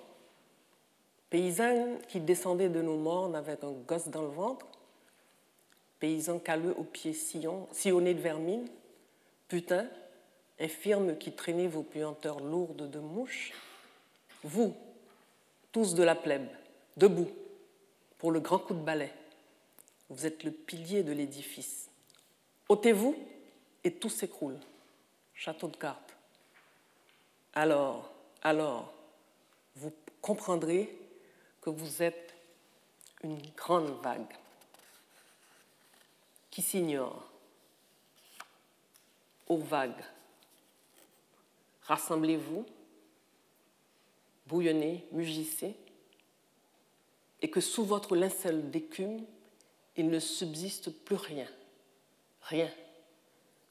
paysans qui descendaient de nos mornes avec un gosse dans le ventre, paysans caleux aux pieds sillonnés de vermine, putain, infirmes qui traînez vos puanteurs lourdes de mouches, vous, tous de la plèbe, debout, pour le grand coup de balai, vous êtes le pilier de l'édifice. ôtez-vous et tout s'écroule. Château de cartes. Alors, alors, vous comprendrez que vous êtes une grande vague qui s'ignore aux vagues rassemblez-vous, bouillonnez, mugissez, et que sous votre linceul d'écume, il ne subsiste plus rien, rien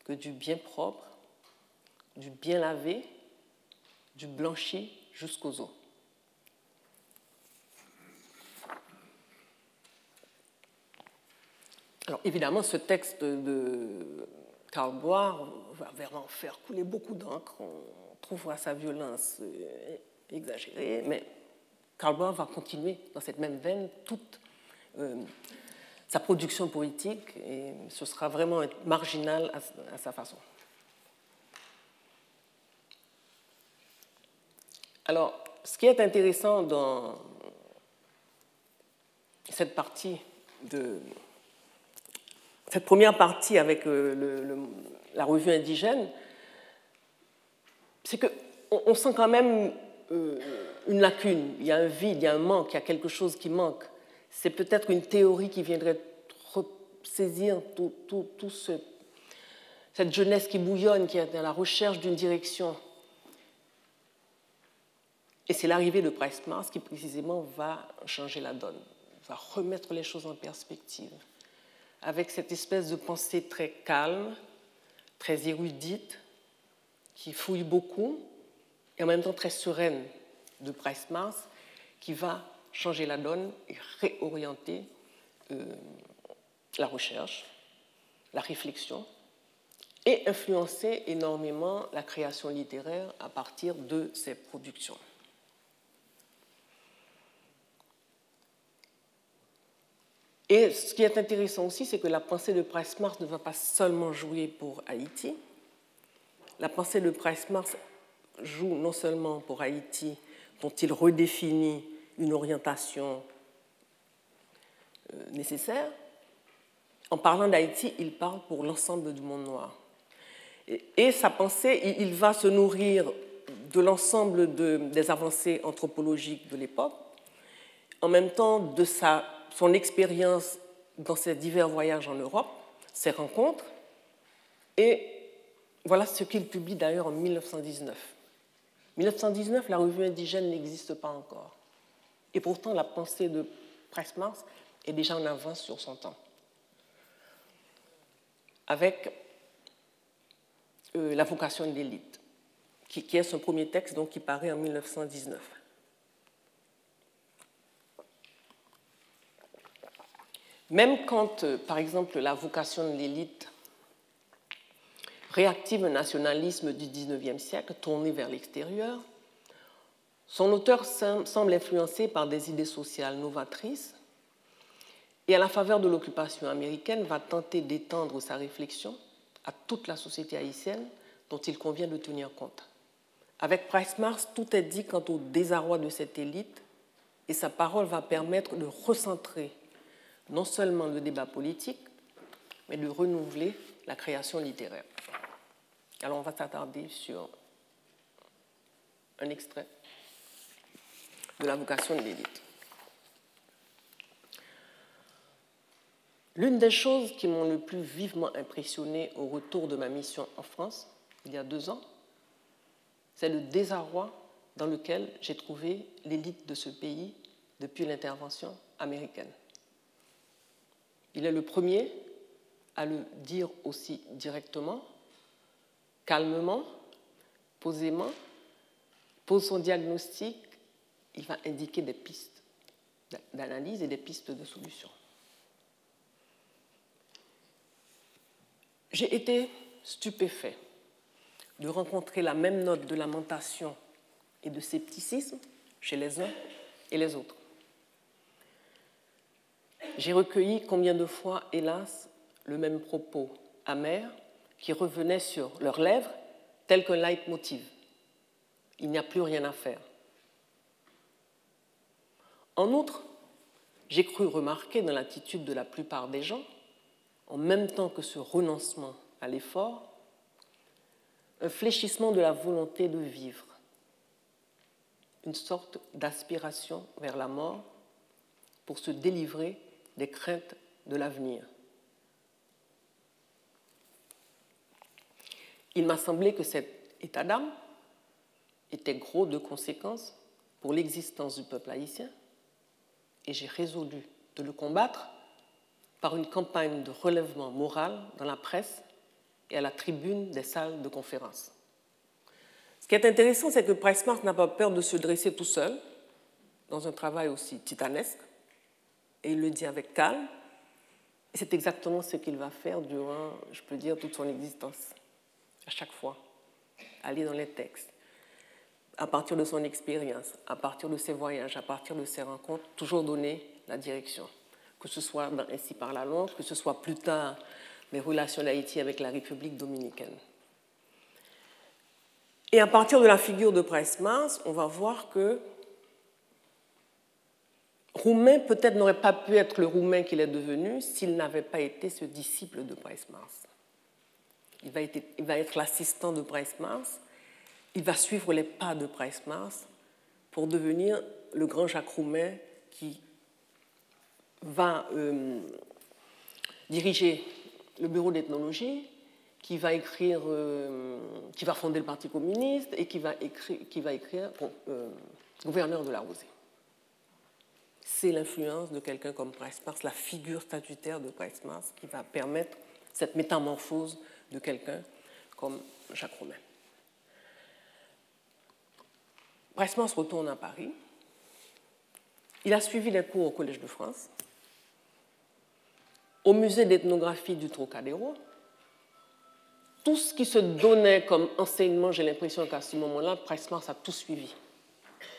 que du bien propre, du bien lavé, du blanchi jusqu'aux os. Alors évidemment, ce texte de Karl Bois va vraiment faire couler beaucoup d'encre trouvera sa violence euh, exagérée, mais Karl Bohr va continuer dans cette même veine toute euh, sa production poétique et ce sera vraiment marginal à, sa façon. Alors, ce qui est intéressant dans cette partie de cette première partie avec euh, la revue indigène, c'est qu'on sent quand même euh, une lacune, il y a un vide, il y a un manque, il y a quelque chose qui manque. C'est peut-être une théorie qui viendrait saisir tout ce, cette jeunesse qui bouillonne, qui est à la recherche d'une direction. Et c'est l'arrivée de Price Mars qui précisément va changer la donne, va remettre les choses en perspective, avec cette espèce de pensée très calme, très érudite, qui fouille beaucoup et en même temps très sereine de Price Mars, qui va changer la donne et réorienter euh, la recherche, la réflexion et influencer énormément la création littéraire à partir de ses productions. Et ce qui est intéressant aussi, c'est que la pensée de Price Mars ne va pas seulement jouer pour Haïti, la pensée de Price Mars joue non seulement pour Haïti, dont il redéfinit une orientation euh, nécessaire, en parlant d'Haïti, il parle pour l'ensemble du monde noir. Et, sa pensée, il va se nourrir de l'ensemble des avancées anthropologiques de l'époque, en même temps de sa, son expérience dans ses divers voyages en Europe, ses rencontres, et voilà ce qu'il publie d'ailleurs en 1919. 1919, la revue indigène n'existe pas encore. Et pourtant, la pensée de Presse-Mars est déjà en avance sur son temps. Avec euh, la vocation de l'élite, qui, qui est son premier texte, donc qui paraît en 1919. Même quand, euh, par exemple, la vocation de l'élite réactive un nationalisme du XIXe siècle tourné vers l'extérieur, son auteur semble influencé par des idées sociales novatrices et à la faveur de l'occupation américaine va tenter d'étendre sa réflexion à toute la société haïtienne dont il convient de tenir compte. Avec Price Mars, tout est dit quant au désarroi de cette élite et sa parole va permettre de recentrer non seulement le débat politique, mais de renouveler la création littéraire. Alors on va s'attarder sur un extrait de la vocation de l'élite. L'une des choses qui m'ont le plus vivement impressionné au retour de ma mission en France, il y a deux ans, c'est le désarroi dans lequel j'ai trouvé l'élite de ce pays depuis l'intervention américaine. Il est le premier à le dire aussi directement, calmement, posément, pose son diagnostic, il va indiquer des pistes d'analyse et des pistes de solution. J'ai été stupéfait de rencontrer la même note de lamentation et de scepticisme chez les uns et les autres. J'ai recueilli combien de fois, hélas, le même propos amer qui revenait sur leurs lèvres tel qu'un leitmotiv. Il n'y a plus rien à faire. En outre, j'ai cru remarquer dans l'attitude de la plupart des gens, en même temps que ce renoncement à l'effort, un fléchissement de la volonté de vivre, une sorte d'aspiration vers la mort pour se délivrer des craintes de l'avenir. Il m'a semblé que cet état d'âme était gros de conséquences pour l'existence du peuple haïtien et j'ai résolu de le combattre par une campagne de relèvement moral dans la presse et à la tribune des salles de conférence. Ce qui est intéressant, c'est que Price n'a pas peur de se dresser tout seul dans un travail aussi titanesque et il le dit avec calme. C'est exactement ce qu'il va faire durant, je peux dire, toute son existence, à chaque fois. Aller dans les textes, à partir de son expérience, à partir de ses voyages, à partir de ses rencontres, toujours donner la direction. Que ce soit Ainsi par la langue, que ce soit plus tard les relations d'Haïti avec la République dominicaine. Et à partir de la figure de Price-Mars, on va voir que Roumain peut-être n'aurait pas pu être le Roumain qu'il est devenu s'il n'avait pas été ce disciple de Price Mars. Il va être, l'assistant de Price Mars, il va suivre les pas de Price Mars pour devenir le grand Jacques Roumain qui va euh, diriger le bureau d'ethnologie, qui va écrire, euh, fonder le Parti communiste et qui va écrire, qui va écrire euh, gouverneur de la Rosée c'est l'influence de quelqu'un comme Price Mars, la figure statutaire de Price Mars, qui va permettre cette métamorphose de quelqu'un comme Jacques Romain. Price Mars retourne à Paris. Il a suivi les cours au Collège de France, au musée d'ethnographie du Trocadéro. Tout ce qui se donnait comme enseignement, j'ai l'impression qu'à ce moment-là, Price Mars a tout suivi.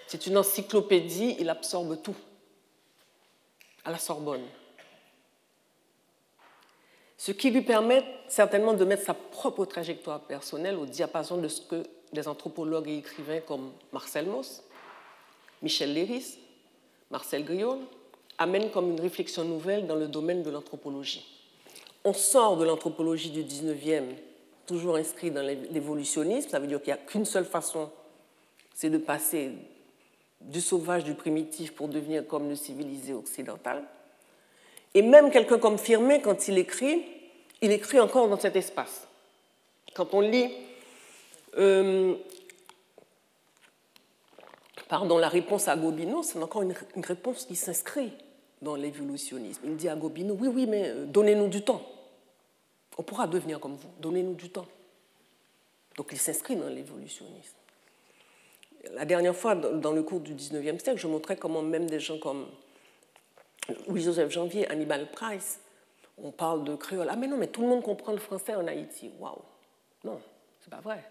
C'est une encyclopédie, il absorbe tout à la Sorbonne. Ce qui lui permet certainement de mettre sa propre trajectoire personnelle au diapason de ce que des anthropologues et écrivains comme Marcel Mauss, Michel Léris, Marcel Griol amènent comme une réflexion nouvelle dans le domaine de l'anthropologie. On sort de l'anthropologie du 19e, toujours inscrit dans l'évolutionnisme, ça veut dire qu'il n'y a qu'une seule façon, c'est de passer du sauvage, du primitif pour devenir comme le civilisé occidental. Et même quelqu'un comme Firmin, quand il écrit, il écrit encore dans cet espace. Quand on lit euh, pardon, la réponse à Gobineau, c'est encore une, une réponse qui s'inscrit dans l'évolutionnisme. Il dit à Gobineau, oui, oui, mais euh, donnez-nous du temps. On pourra devenir comme vous, donnez-nous du temps. Donc il s'inscrit dans l'évolutionnisme. La dernière fois, dans le cours du 19e siècle, je montrais comment même des gens comme Louis-Joseph Janvier, Hannibal Price, on parle de créole. Ah mais non, mais tout le monde comprend le français en Haïti. Waouh Non, c'est pas vrai.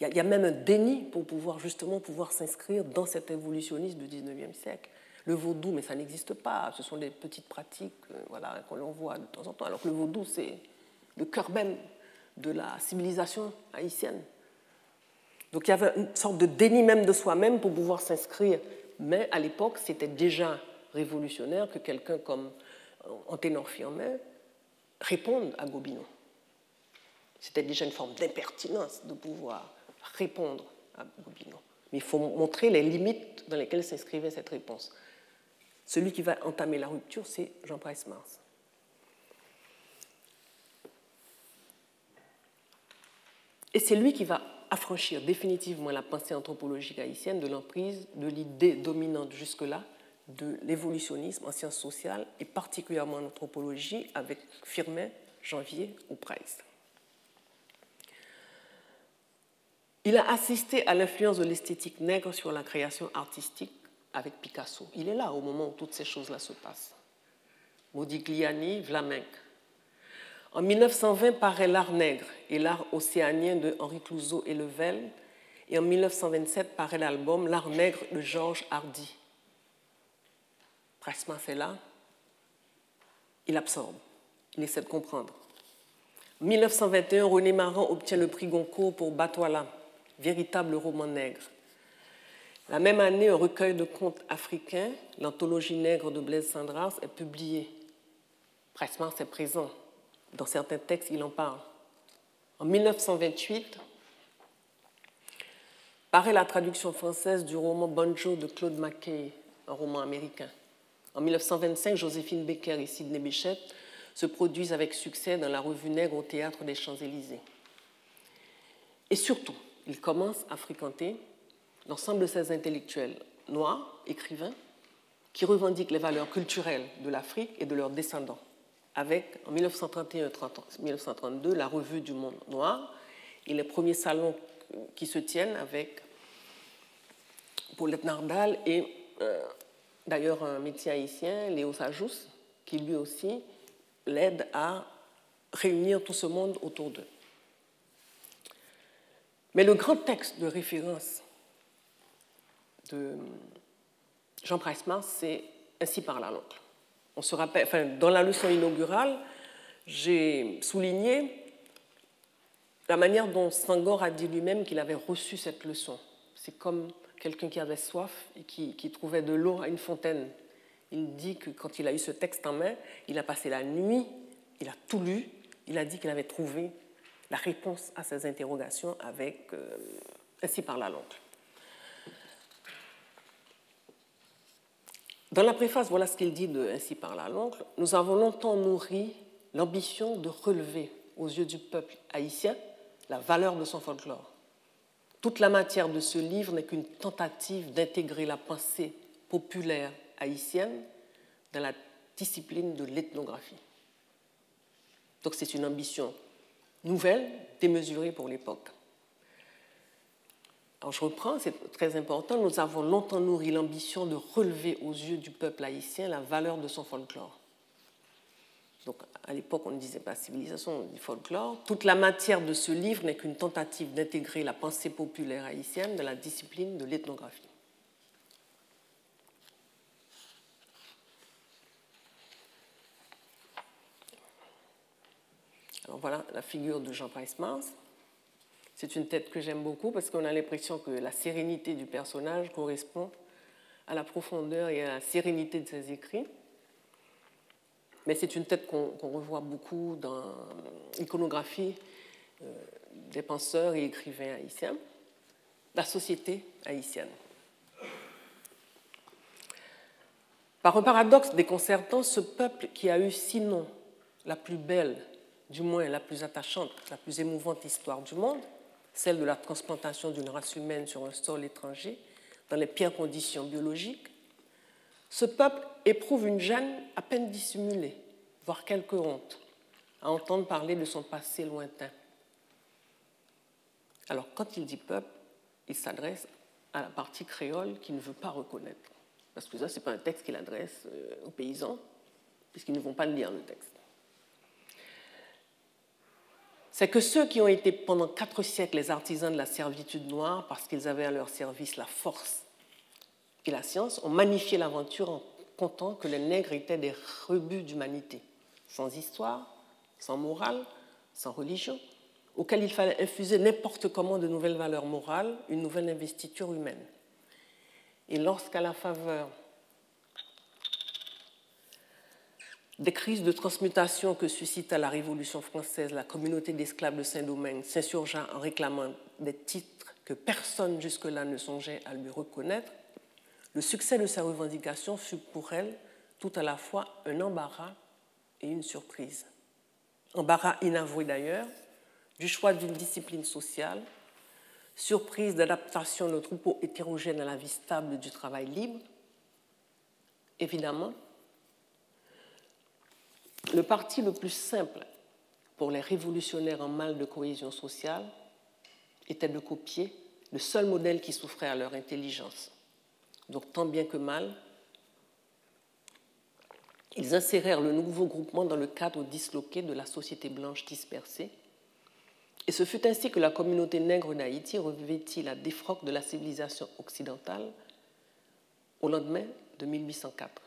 Il y, a, même un déni pour pouvoir justement pouvoir s'inscrire dans cet évolutionnisme du 19e siècle. Le vaudou, mais ça n'existe pas. Ce sont des petites pratiques euh, voilà, qu'on voit de temps en temps. Alors que le vaudou, c'est le cœur même de la civilisation haïtienne. Donc il y avait une sorte de déni même de soi-même pour pouvoir s'inscrire. Mais à l'époque, c'était déjà révolutionnaire que quelqu'un comme euh, Anténor Firmin réponde à Gobineau. C'était déjà une forme d'impertinence de pouvoir répondre à Gobineau. Mais il faut montrer les limites dans lesquelles s'inscrivait cette réponse. Celui qui va entamer la rupture, c'est Jean Price Mars. Et c'est lui qui va affranchir définitivement la pensée anthropologique haïtienne de l'emprise de l'idée dominante jusque-là de l'évolutionnisme en sciences sociales et particulièrement en anthropologie avec Firmin, Janvier ou Price. Il a assisté à l'influence de l'esthétique nègre sur la création artistique avec Picasso. Il est là au moment où toutes ces choses-là se passent. Modigliani, Vlaminck. En 1920 paraît L'art nègre et l'art océanien de Henri Clouzot et Level. Et en 1927 paraît l'album L'art nègre de Georges Hardy. Pressman, c'est là. Il absorbe. Il essaie de comprendre. En 1921, René Maran obtient le prix Goncourt pour Batoila véritable roman nègre. La même année, un recueil de contes africains, l'anthologie nègre de Blaise Sandras, est publié. Pressman, c'est présent. Dans certains textes, il en parle. En 1928, paraît la traduction française du roman Bonjo de Claude Mackay, un roman américain. En 1925, Joséphine Becker et Sidney Béchette se produisent avec succès dans la revue Nègre au théâtre des Champs-Élysées. Et surtout, il commence à fréquenter l'ensemble de ces intellectuels noirs, écrivains, qui revendiquent les valeurs culturelles de l'Afrique et de leurs descendants, avec en 1931-1932 la Revue du Monde Noir et les premiers salons qui se tiennent avec Paulette Nardal et euh, d'ailleurs un médecin haïtien, Léo Sajous, qui lui aussi l'aide à réunir tout ce monde autour d'eux. Mais le grand texte de référence de Jean Price-Mars, c'est Ainsi par la l'oncle. On se rappelle, enfin, dans la leçon inaugurale, j'ai souligné la manière dont Sangor a dit lui-même qu'il avait reçu cette leçon. C'est comme quelqu'un qui avait soif et qui, trouvait de l'eau à une fontaine. Il dit que quand il a eu ce texte en main, il a passé la nuit, il a tout lu, il a dit qu'il avait trouvé la réponse à ces interrogations avec euh, Ainsi par la l'oncle. Dans la préface, voilà ce qu'il dit de Ainsi par la l'oncle. Nous avons longtemps nourri l'ambition de relever aux yeux du peuple haïtien la valeur de son folklore. Toute la matière de ce livre n'est qu'une tentative d'intégrer la pensée populaire haïtienne dans la discipline de l'ethnographie. Donc c'est une ambition nouvelle, démesurée pour l'époque. Je reprends, c'est très important. Nous avons longtemps nourri l'ambition de relever aux yeux du peuple haïtien la valeur de son folklore. Donc à l'époque, on ne disait pas civilisation, on dit folklore. Toute la matière de ce livre n'est qu'une tentative d'intégrer la pensée populaire haïtienne dans la discipline de l'ethnographie. Alors voilà la figure de Jean Price Mars. C'est une tête que j'aime beaucoup parce qu'on a l'impression que la sérénité du personnage correspond à la profondeur et à la sérénité de ses écrits. Mais c'est une tête qu'on revoit beaucoup dans l'iconographie euh, des penseurs et écrivains haïtiens, la société haïtienne. Par un paradoxe déconcertant, ce peuple qui a eu sinon la plus belle du moins la plus attachante, la plus émouvante histoire du monde, celle de la transplantation d'une race humaine sur un sol étranger, dans les pires conditions biologiques, ce peuple éprouve une gêne à peine dissimulée, voire quelque honte, à entendre parler de son passé lointain. Alors, quand il dit peuple, il s'adresse à la partie créole qui ne veut pas reconnaître. Parce que ça, ce n'est pas un texte qu'il adresse euh, aux paysans, puisqu'ils ne vont pas lire le texte. C'est que ceux qui ont été pendant quatre siècles les artisans de la servitude noire, parce qu'ils avaient à leur service la force et la science, ont magnifié l'aventure en comptant que les nègres étaient des rebuts d'humanité, sans histoire, sans morale, sans religion, auxquels il fallait infuser n'importe comment de nouvelles valeurs morales, une nouvelle investiture humaine. Et lorsqu'à la faveur des crises de transmutation que suscita la Révolution française, la communauté d'esclaves de Saint-Domingue s'insurgea en réclamant des titres que personne jusque-là ne songeait à lui reconnaître, le succès de sa revendication fut pour elle tout à la fois un embarras et une surprise. Embarras inavoué d'ailleurs, du choix d'une discipline sociale, surprise d'adaptation de troupeau hétérogène à la vie stable du travail libre. Évidemment, le parti le plus simple pour les révolutionnaires en mal de cohésion sociale était de copier le seul modèle qui souffrait à leur intelligence, donc tant bien que mal, ils insérèrent le nouveau groupement dans le cadre disloqué de la société blanche dispersée. Et ce fut ainsi que la communauté nègre d'Haïti revêtit la défroque de la civilisation occidentale au lendemain de 1804.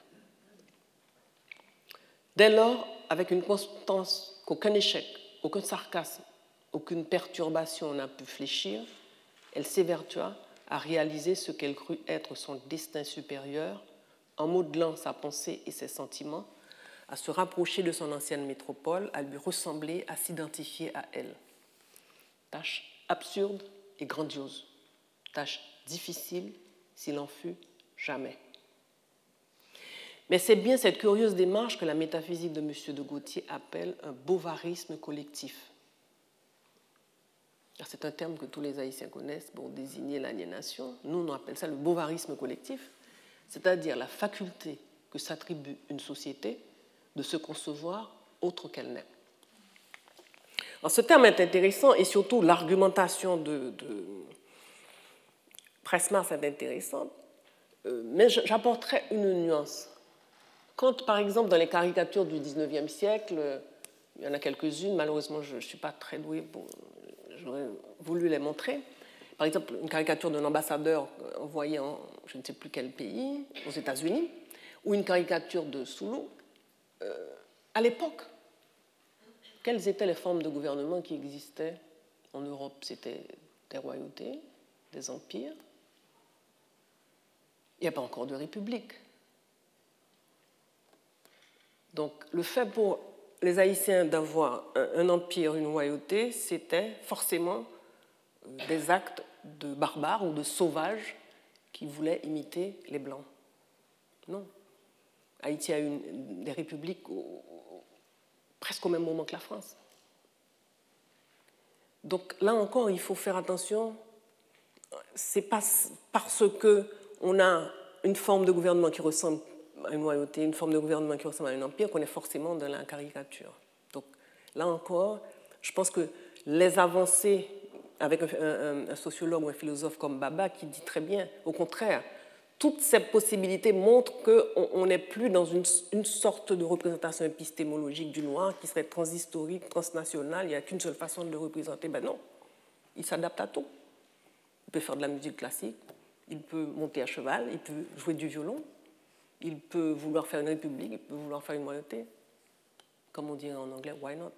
Dès lors, avec une constance qu'aucun échec, aucun sarcasme, aucune perturbation n'a pu fléchir, elle s'évertua à réaliser ce qu'elle crut être son destin supérieur, en modelant sa pensée et ses sentiments, à se rapprocher de son ancienne métropole, à lui ressembler, à s'identifier à elle. Tâche absurde et grandiose, tâche difficile s'il en fut jamais. Mais c'est bien cette curieuse démarche que la métaphysique de M. de Gauthier appelle un bovarisme collectif. C'est un terme que tous les Haïtiens connaissent pour désigner l'aliénation. Nous, on appelle ça le bovarisme collectif, c'est-à-dire la faculté que s'attribue une société de se concevoir autre qu'elle n'est. ce terme est intéressant et surtout l'argumentation de, de Pressmars est intéressante, euh, mais j'apporterai une nuance. Quand, par exemple, dans les caricatures du 19e siècle, il y en a quelques-unes, malheureusement, je ne suis pas très douée j'aurais voulu les montrer. Par exemple, une caricature d'un ambassadeur envoyé en je ne sais plus quel pays, aux États-Unis, ou une caricature de Soulou. Euh, à l'époque, quelles étaient les formes de gouvernement qui existaient en Europe? C'était des royautés, des empires. Il n'y a pas encore de république. Donc le fait pour les Haïtiens d'avoir un, empire, une royauté, c'était forcément des actes de barbares ou de sauvages qui voulaient imiter les Blancs. Non. Haïti a eu des républiques presque au même moment que la France. Donc là encore, il faut faire attention. C'est pas parce que on a une forme de gouvernement qui ressemble une royauté, une forme de gouvernement qui ressemble à un empire, qu'on est forcément dans la caricature. Donc là encore, je pense que les avancées, avec un, sociologue ou un philosophe comme Baba qui dit très bien, au contraire, toutes ces possibilités montrent qu'on n'est plus dans une, une, sorte de représentation épistémologique du noir qui serait transhistorique, transnationale, il n'y a qu'une seule façon de le représenter. Ben non, il s'adapte à tout. Il peut faire de la musique classique, il peut monter à cheval, il peut jouer du violon, il peut vouloir faire une république, il peut vouloir faire une royauté. Comme on dit en anglais, why not?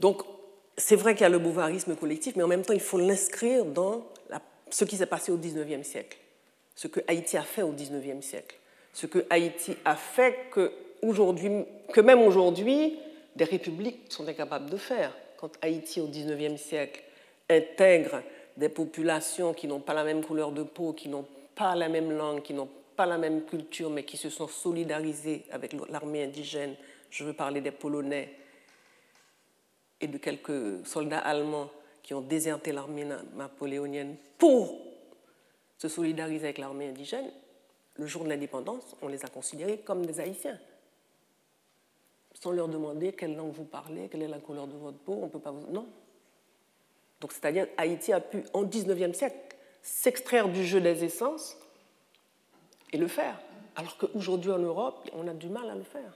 Donc, c'est vrai qu'il y a le bouvarisme collectif, mais en même temps, il faut l'inscrire dans ce qui s'est passé au XIXe siècle, ce que Haïti a fait au XIXe siècle, ce que Haïti a fait que, que même aujourd'hui, des républiques sont incapables de faire. Quand Haïti, au XIXe siècle, intègre des populations qui n'ont pas la même couleur de peau, qui n'ont pas la même langue, qui n'ont pas la même culture, mais qui se sont solidarisés avec l'armée indigène. Je veux parler des Polonais et de quelques soldats allemands qui ont déserté l'armée napoléonienne pour se solidariser avec l'armée indigène. Le jour de l'indépendance, on les a considérés comme des Haïtiens. Sans leur demander quelle langue vous parlez, quelle est la couleur de votre peau, on ne peut pas vous... Non. Donc, c'est-à-dire, Haïti a pu, en 19e siècle, s'extraire du jeu des essences et le faire. Alors qu'aujourd'hui, en Europe, on a du mal à le faire.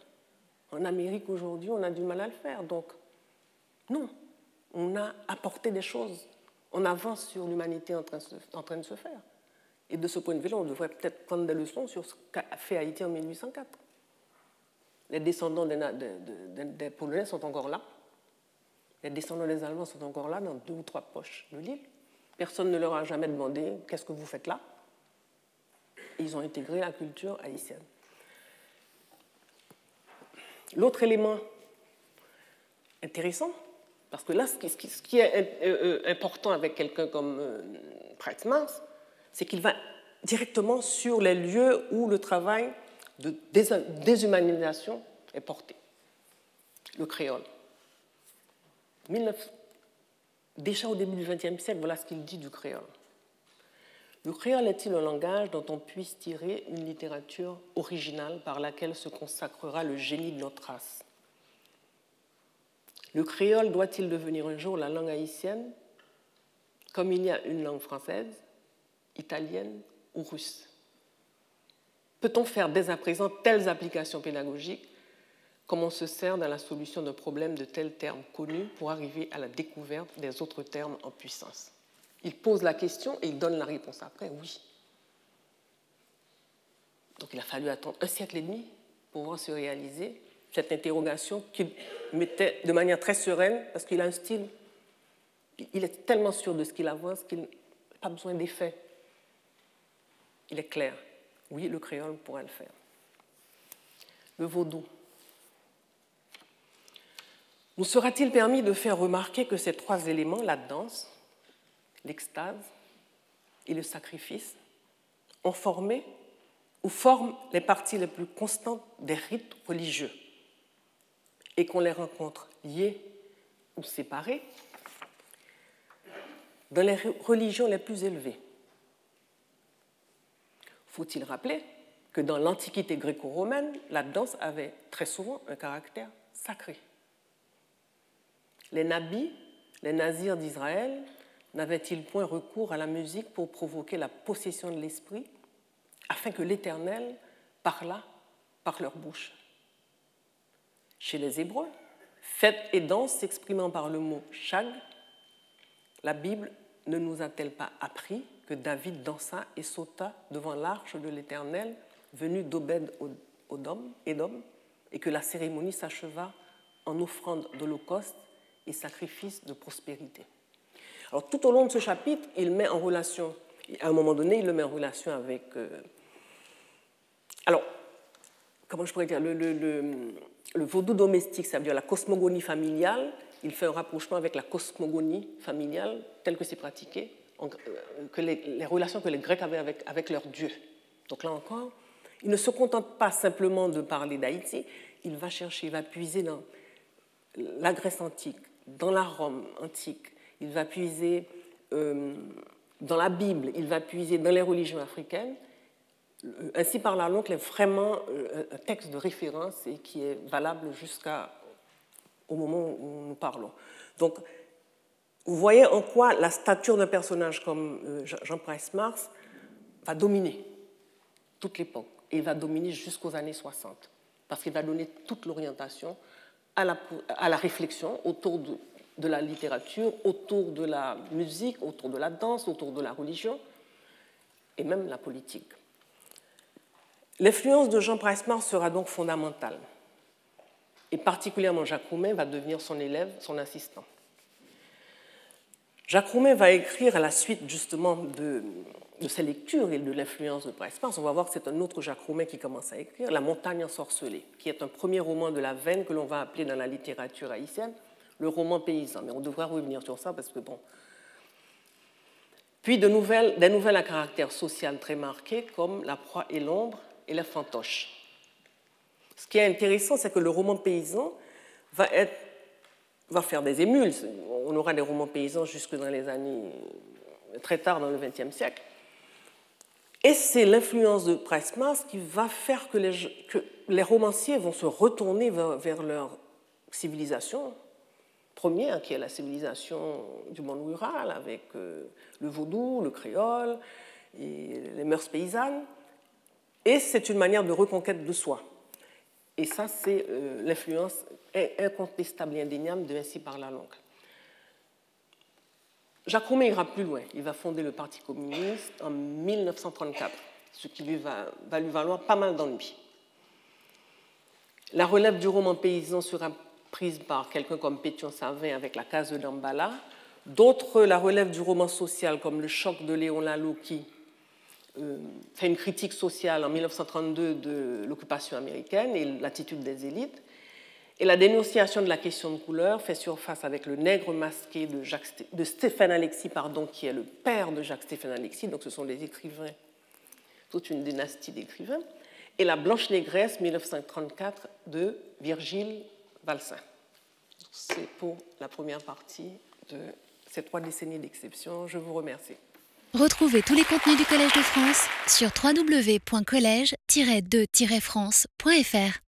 En Amérique, aujourd'hui, on a du mal à le faire. Donc, non, on a apporté des choses. On avance sur l'humanité en, train de se faire. Et de ce point de vue-là, on devrait peut-être prendre des leçons sur ce qu'a fait Haïti en 1804. Les descendants des, des Polonais sont encore là. Les descendants des Allemands sont encore là, dans deux ou trois poches de l'île. Personne ne leur a jamais demandé qu'est-ce que vous faites là? Ils ont intégré la culture haïtienne. L'autre élément intéressant, parce que là, ce qui, est euh, euh, important avec quelqu'un comme euh, Mars, c'est qu'il va directement sur les lieux où le travail de déshumanisation est porté. Le créole. Déjà au début du XXe siècle, voilà ce qu'il dit du créole. Le créole est-il un langage dont on puisse tirer une littérature originale par laquelle se consacrera le génie de notre race? Le créole doit-il devenir un jour la langue haïtienne, comme il y a une langue française, italienne ou russe? Peut-on faire dès à présent telles applications pédagogiques comme on se sert dans la solution d'un problème de tels termes connus pour arriver à la découverte des autres termes en puissance? Il pose la question et il donne la réponse après, oui. Donc il a fallu attendre un siècle et demi pour voir se réaliser cette interrogation qu'il mettait de manière très sereine, parce qu'il a un style, il est tellement sûr de ce qu'il avance qu'il n'a pas besoin d'effets. Il est clair. Oui, le créole pourrait le faire. Le vaudou. Nous sera-t-il permis de faire remarquer que ces trois éléments, la danse, l'extase et le sacrifice, ont formé ou forment les parties les plus constantes des rites religieux et qu'on les rencontre liés ou séparés dans les religions les plus élevées? Faut-il rappeler que dans l'Antiquité gréco-romaine, la danse avait très souvent un caractère sacré? Les nabis, les nazirs d'Israël, n'avaient-ils point recours à la musique pour provoquer la possession de l'esprit, afin que l'Éternel parlât par leur bouche? Chez les Hébreux, fête et danse s'exprimant par le mot shag, la Bible ne nous a-t-elle pas appris que David dansa et sauta devant l'arche de l'Éternel, venu d'Obed Edom, et que la cérémonie s'acheva en offrande d'holocauste et sacrifice de prospérité. Alors tout au long de ce chapitre, il met en relation, à un moment donné, il le met en relation avec... Euh, alors, comment je pourrais dire, le, vaudou domestique, ça veut dire la cosmogonie familiale, il fait un rapprochement avec la cosmogonie familiale telle que c'est pratiqué, euh, que les, les, relations que les Grecs avaient avec, avec leur Dieu. Donc là encore, il ne se contente pas simplement de parler d'Haïti, il va chercher, il va puiser dans la Grèce antique, dans la Rome antique, il va puiser euh, dans la Bible, il va puiser dans les religions africaines. Euh, ainsi par là, l'oncle est vraiment euh, un texte de référence et qui est valable jusqu'au moment où nous parlons. Donc, vous voyez en quoi la stature d'un personnage comme Jean Price Mars va dominer toute l'époque et va dominer jusqu'aux années 60 parce qu'il va donner toute l'orientation à la, réflexion autour de, la littérature, autour de la musique, autour de la danse, autour de la religion et même la politique. L'influence de Jean Price-Mars sera donc fondamentale. Et particulièrement Jacques Roumain va devenir son élève, son assistant. Jacques Roumain va écrire à la suite justement de, de ses lectures et de l'influence de Price-Mars, on va voir que c'est un autre Jacques Roumain qui commence à écrire, La montagne ensorcelée, qui est un premier roman de la veine que l'on va appeler dans la littérature haïtienne le roman paysan. Mais on devra revenir sur ça parce que bon. Puis des nouvelles à caractère social très marqué comme La proie et l'ombre et La fantoche. Ce qui est intéressant, c'est que le roman paysan va, être, va faire des émules. On aura des romans paysans jusque dans les années très tard dans le XXe siècle. Et c'est l'influence de Price-Mars qui va faire que les, romanciers vont se retourner vers, leur civilisation première, qui est la civilisation du monde rural, avec euh, le vaudou, le créole et les mœurs paysannes. Et c'est une manière de reconquête de soi. Et ça, c'est euh, l'influence incontestable et indéniable de Ainsi par la langue. Jacques Roumet ira plus loin. Il va fonder le Parti communiste en 1934, ce qui lui va, lui valoir pas mal d'ennuis. La relève du roman paysan sera prise par quelqu'un comme Pétion Savin avec la case Dambala. D'autres la relève du roman social comme Le choc de Léon Lalo qui euh, fait une critique sociale en 1932 de l'occupation américaine et l'attitude des élites. Et la dénonciation de la question de couleur fait surface avec le nègre masqué de, Stéphane Alexis, pardon, qui est le père de Jacques-Stéphane Alexis, donc ce sont des écrivains, toute une dynastie d'écrivains et La Blanche Négresse 1934 de Virgile Valsin. C'est pour la première partie de ces trois décennies d'exception. Je vous remercie. Retrouvez tous les contenus du Collège de France sur www.colège-2-france.fr.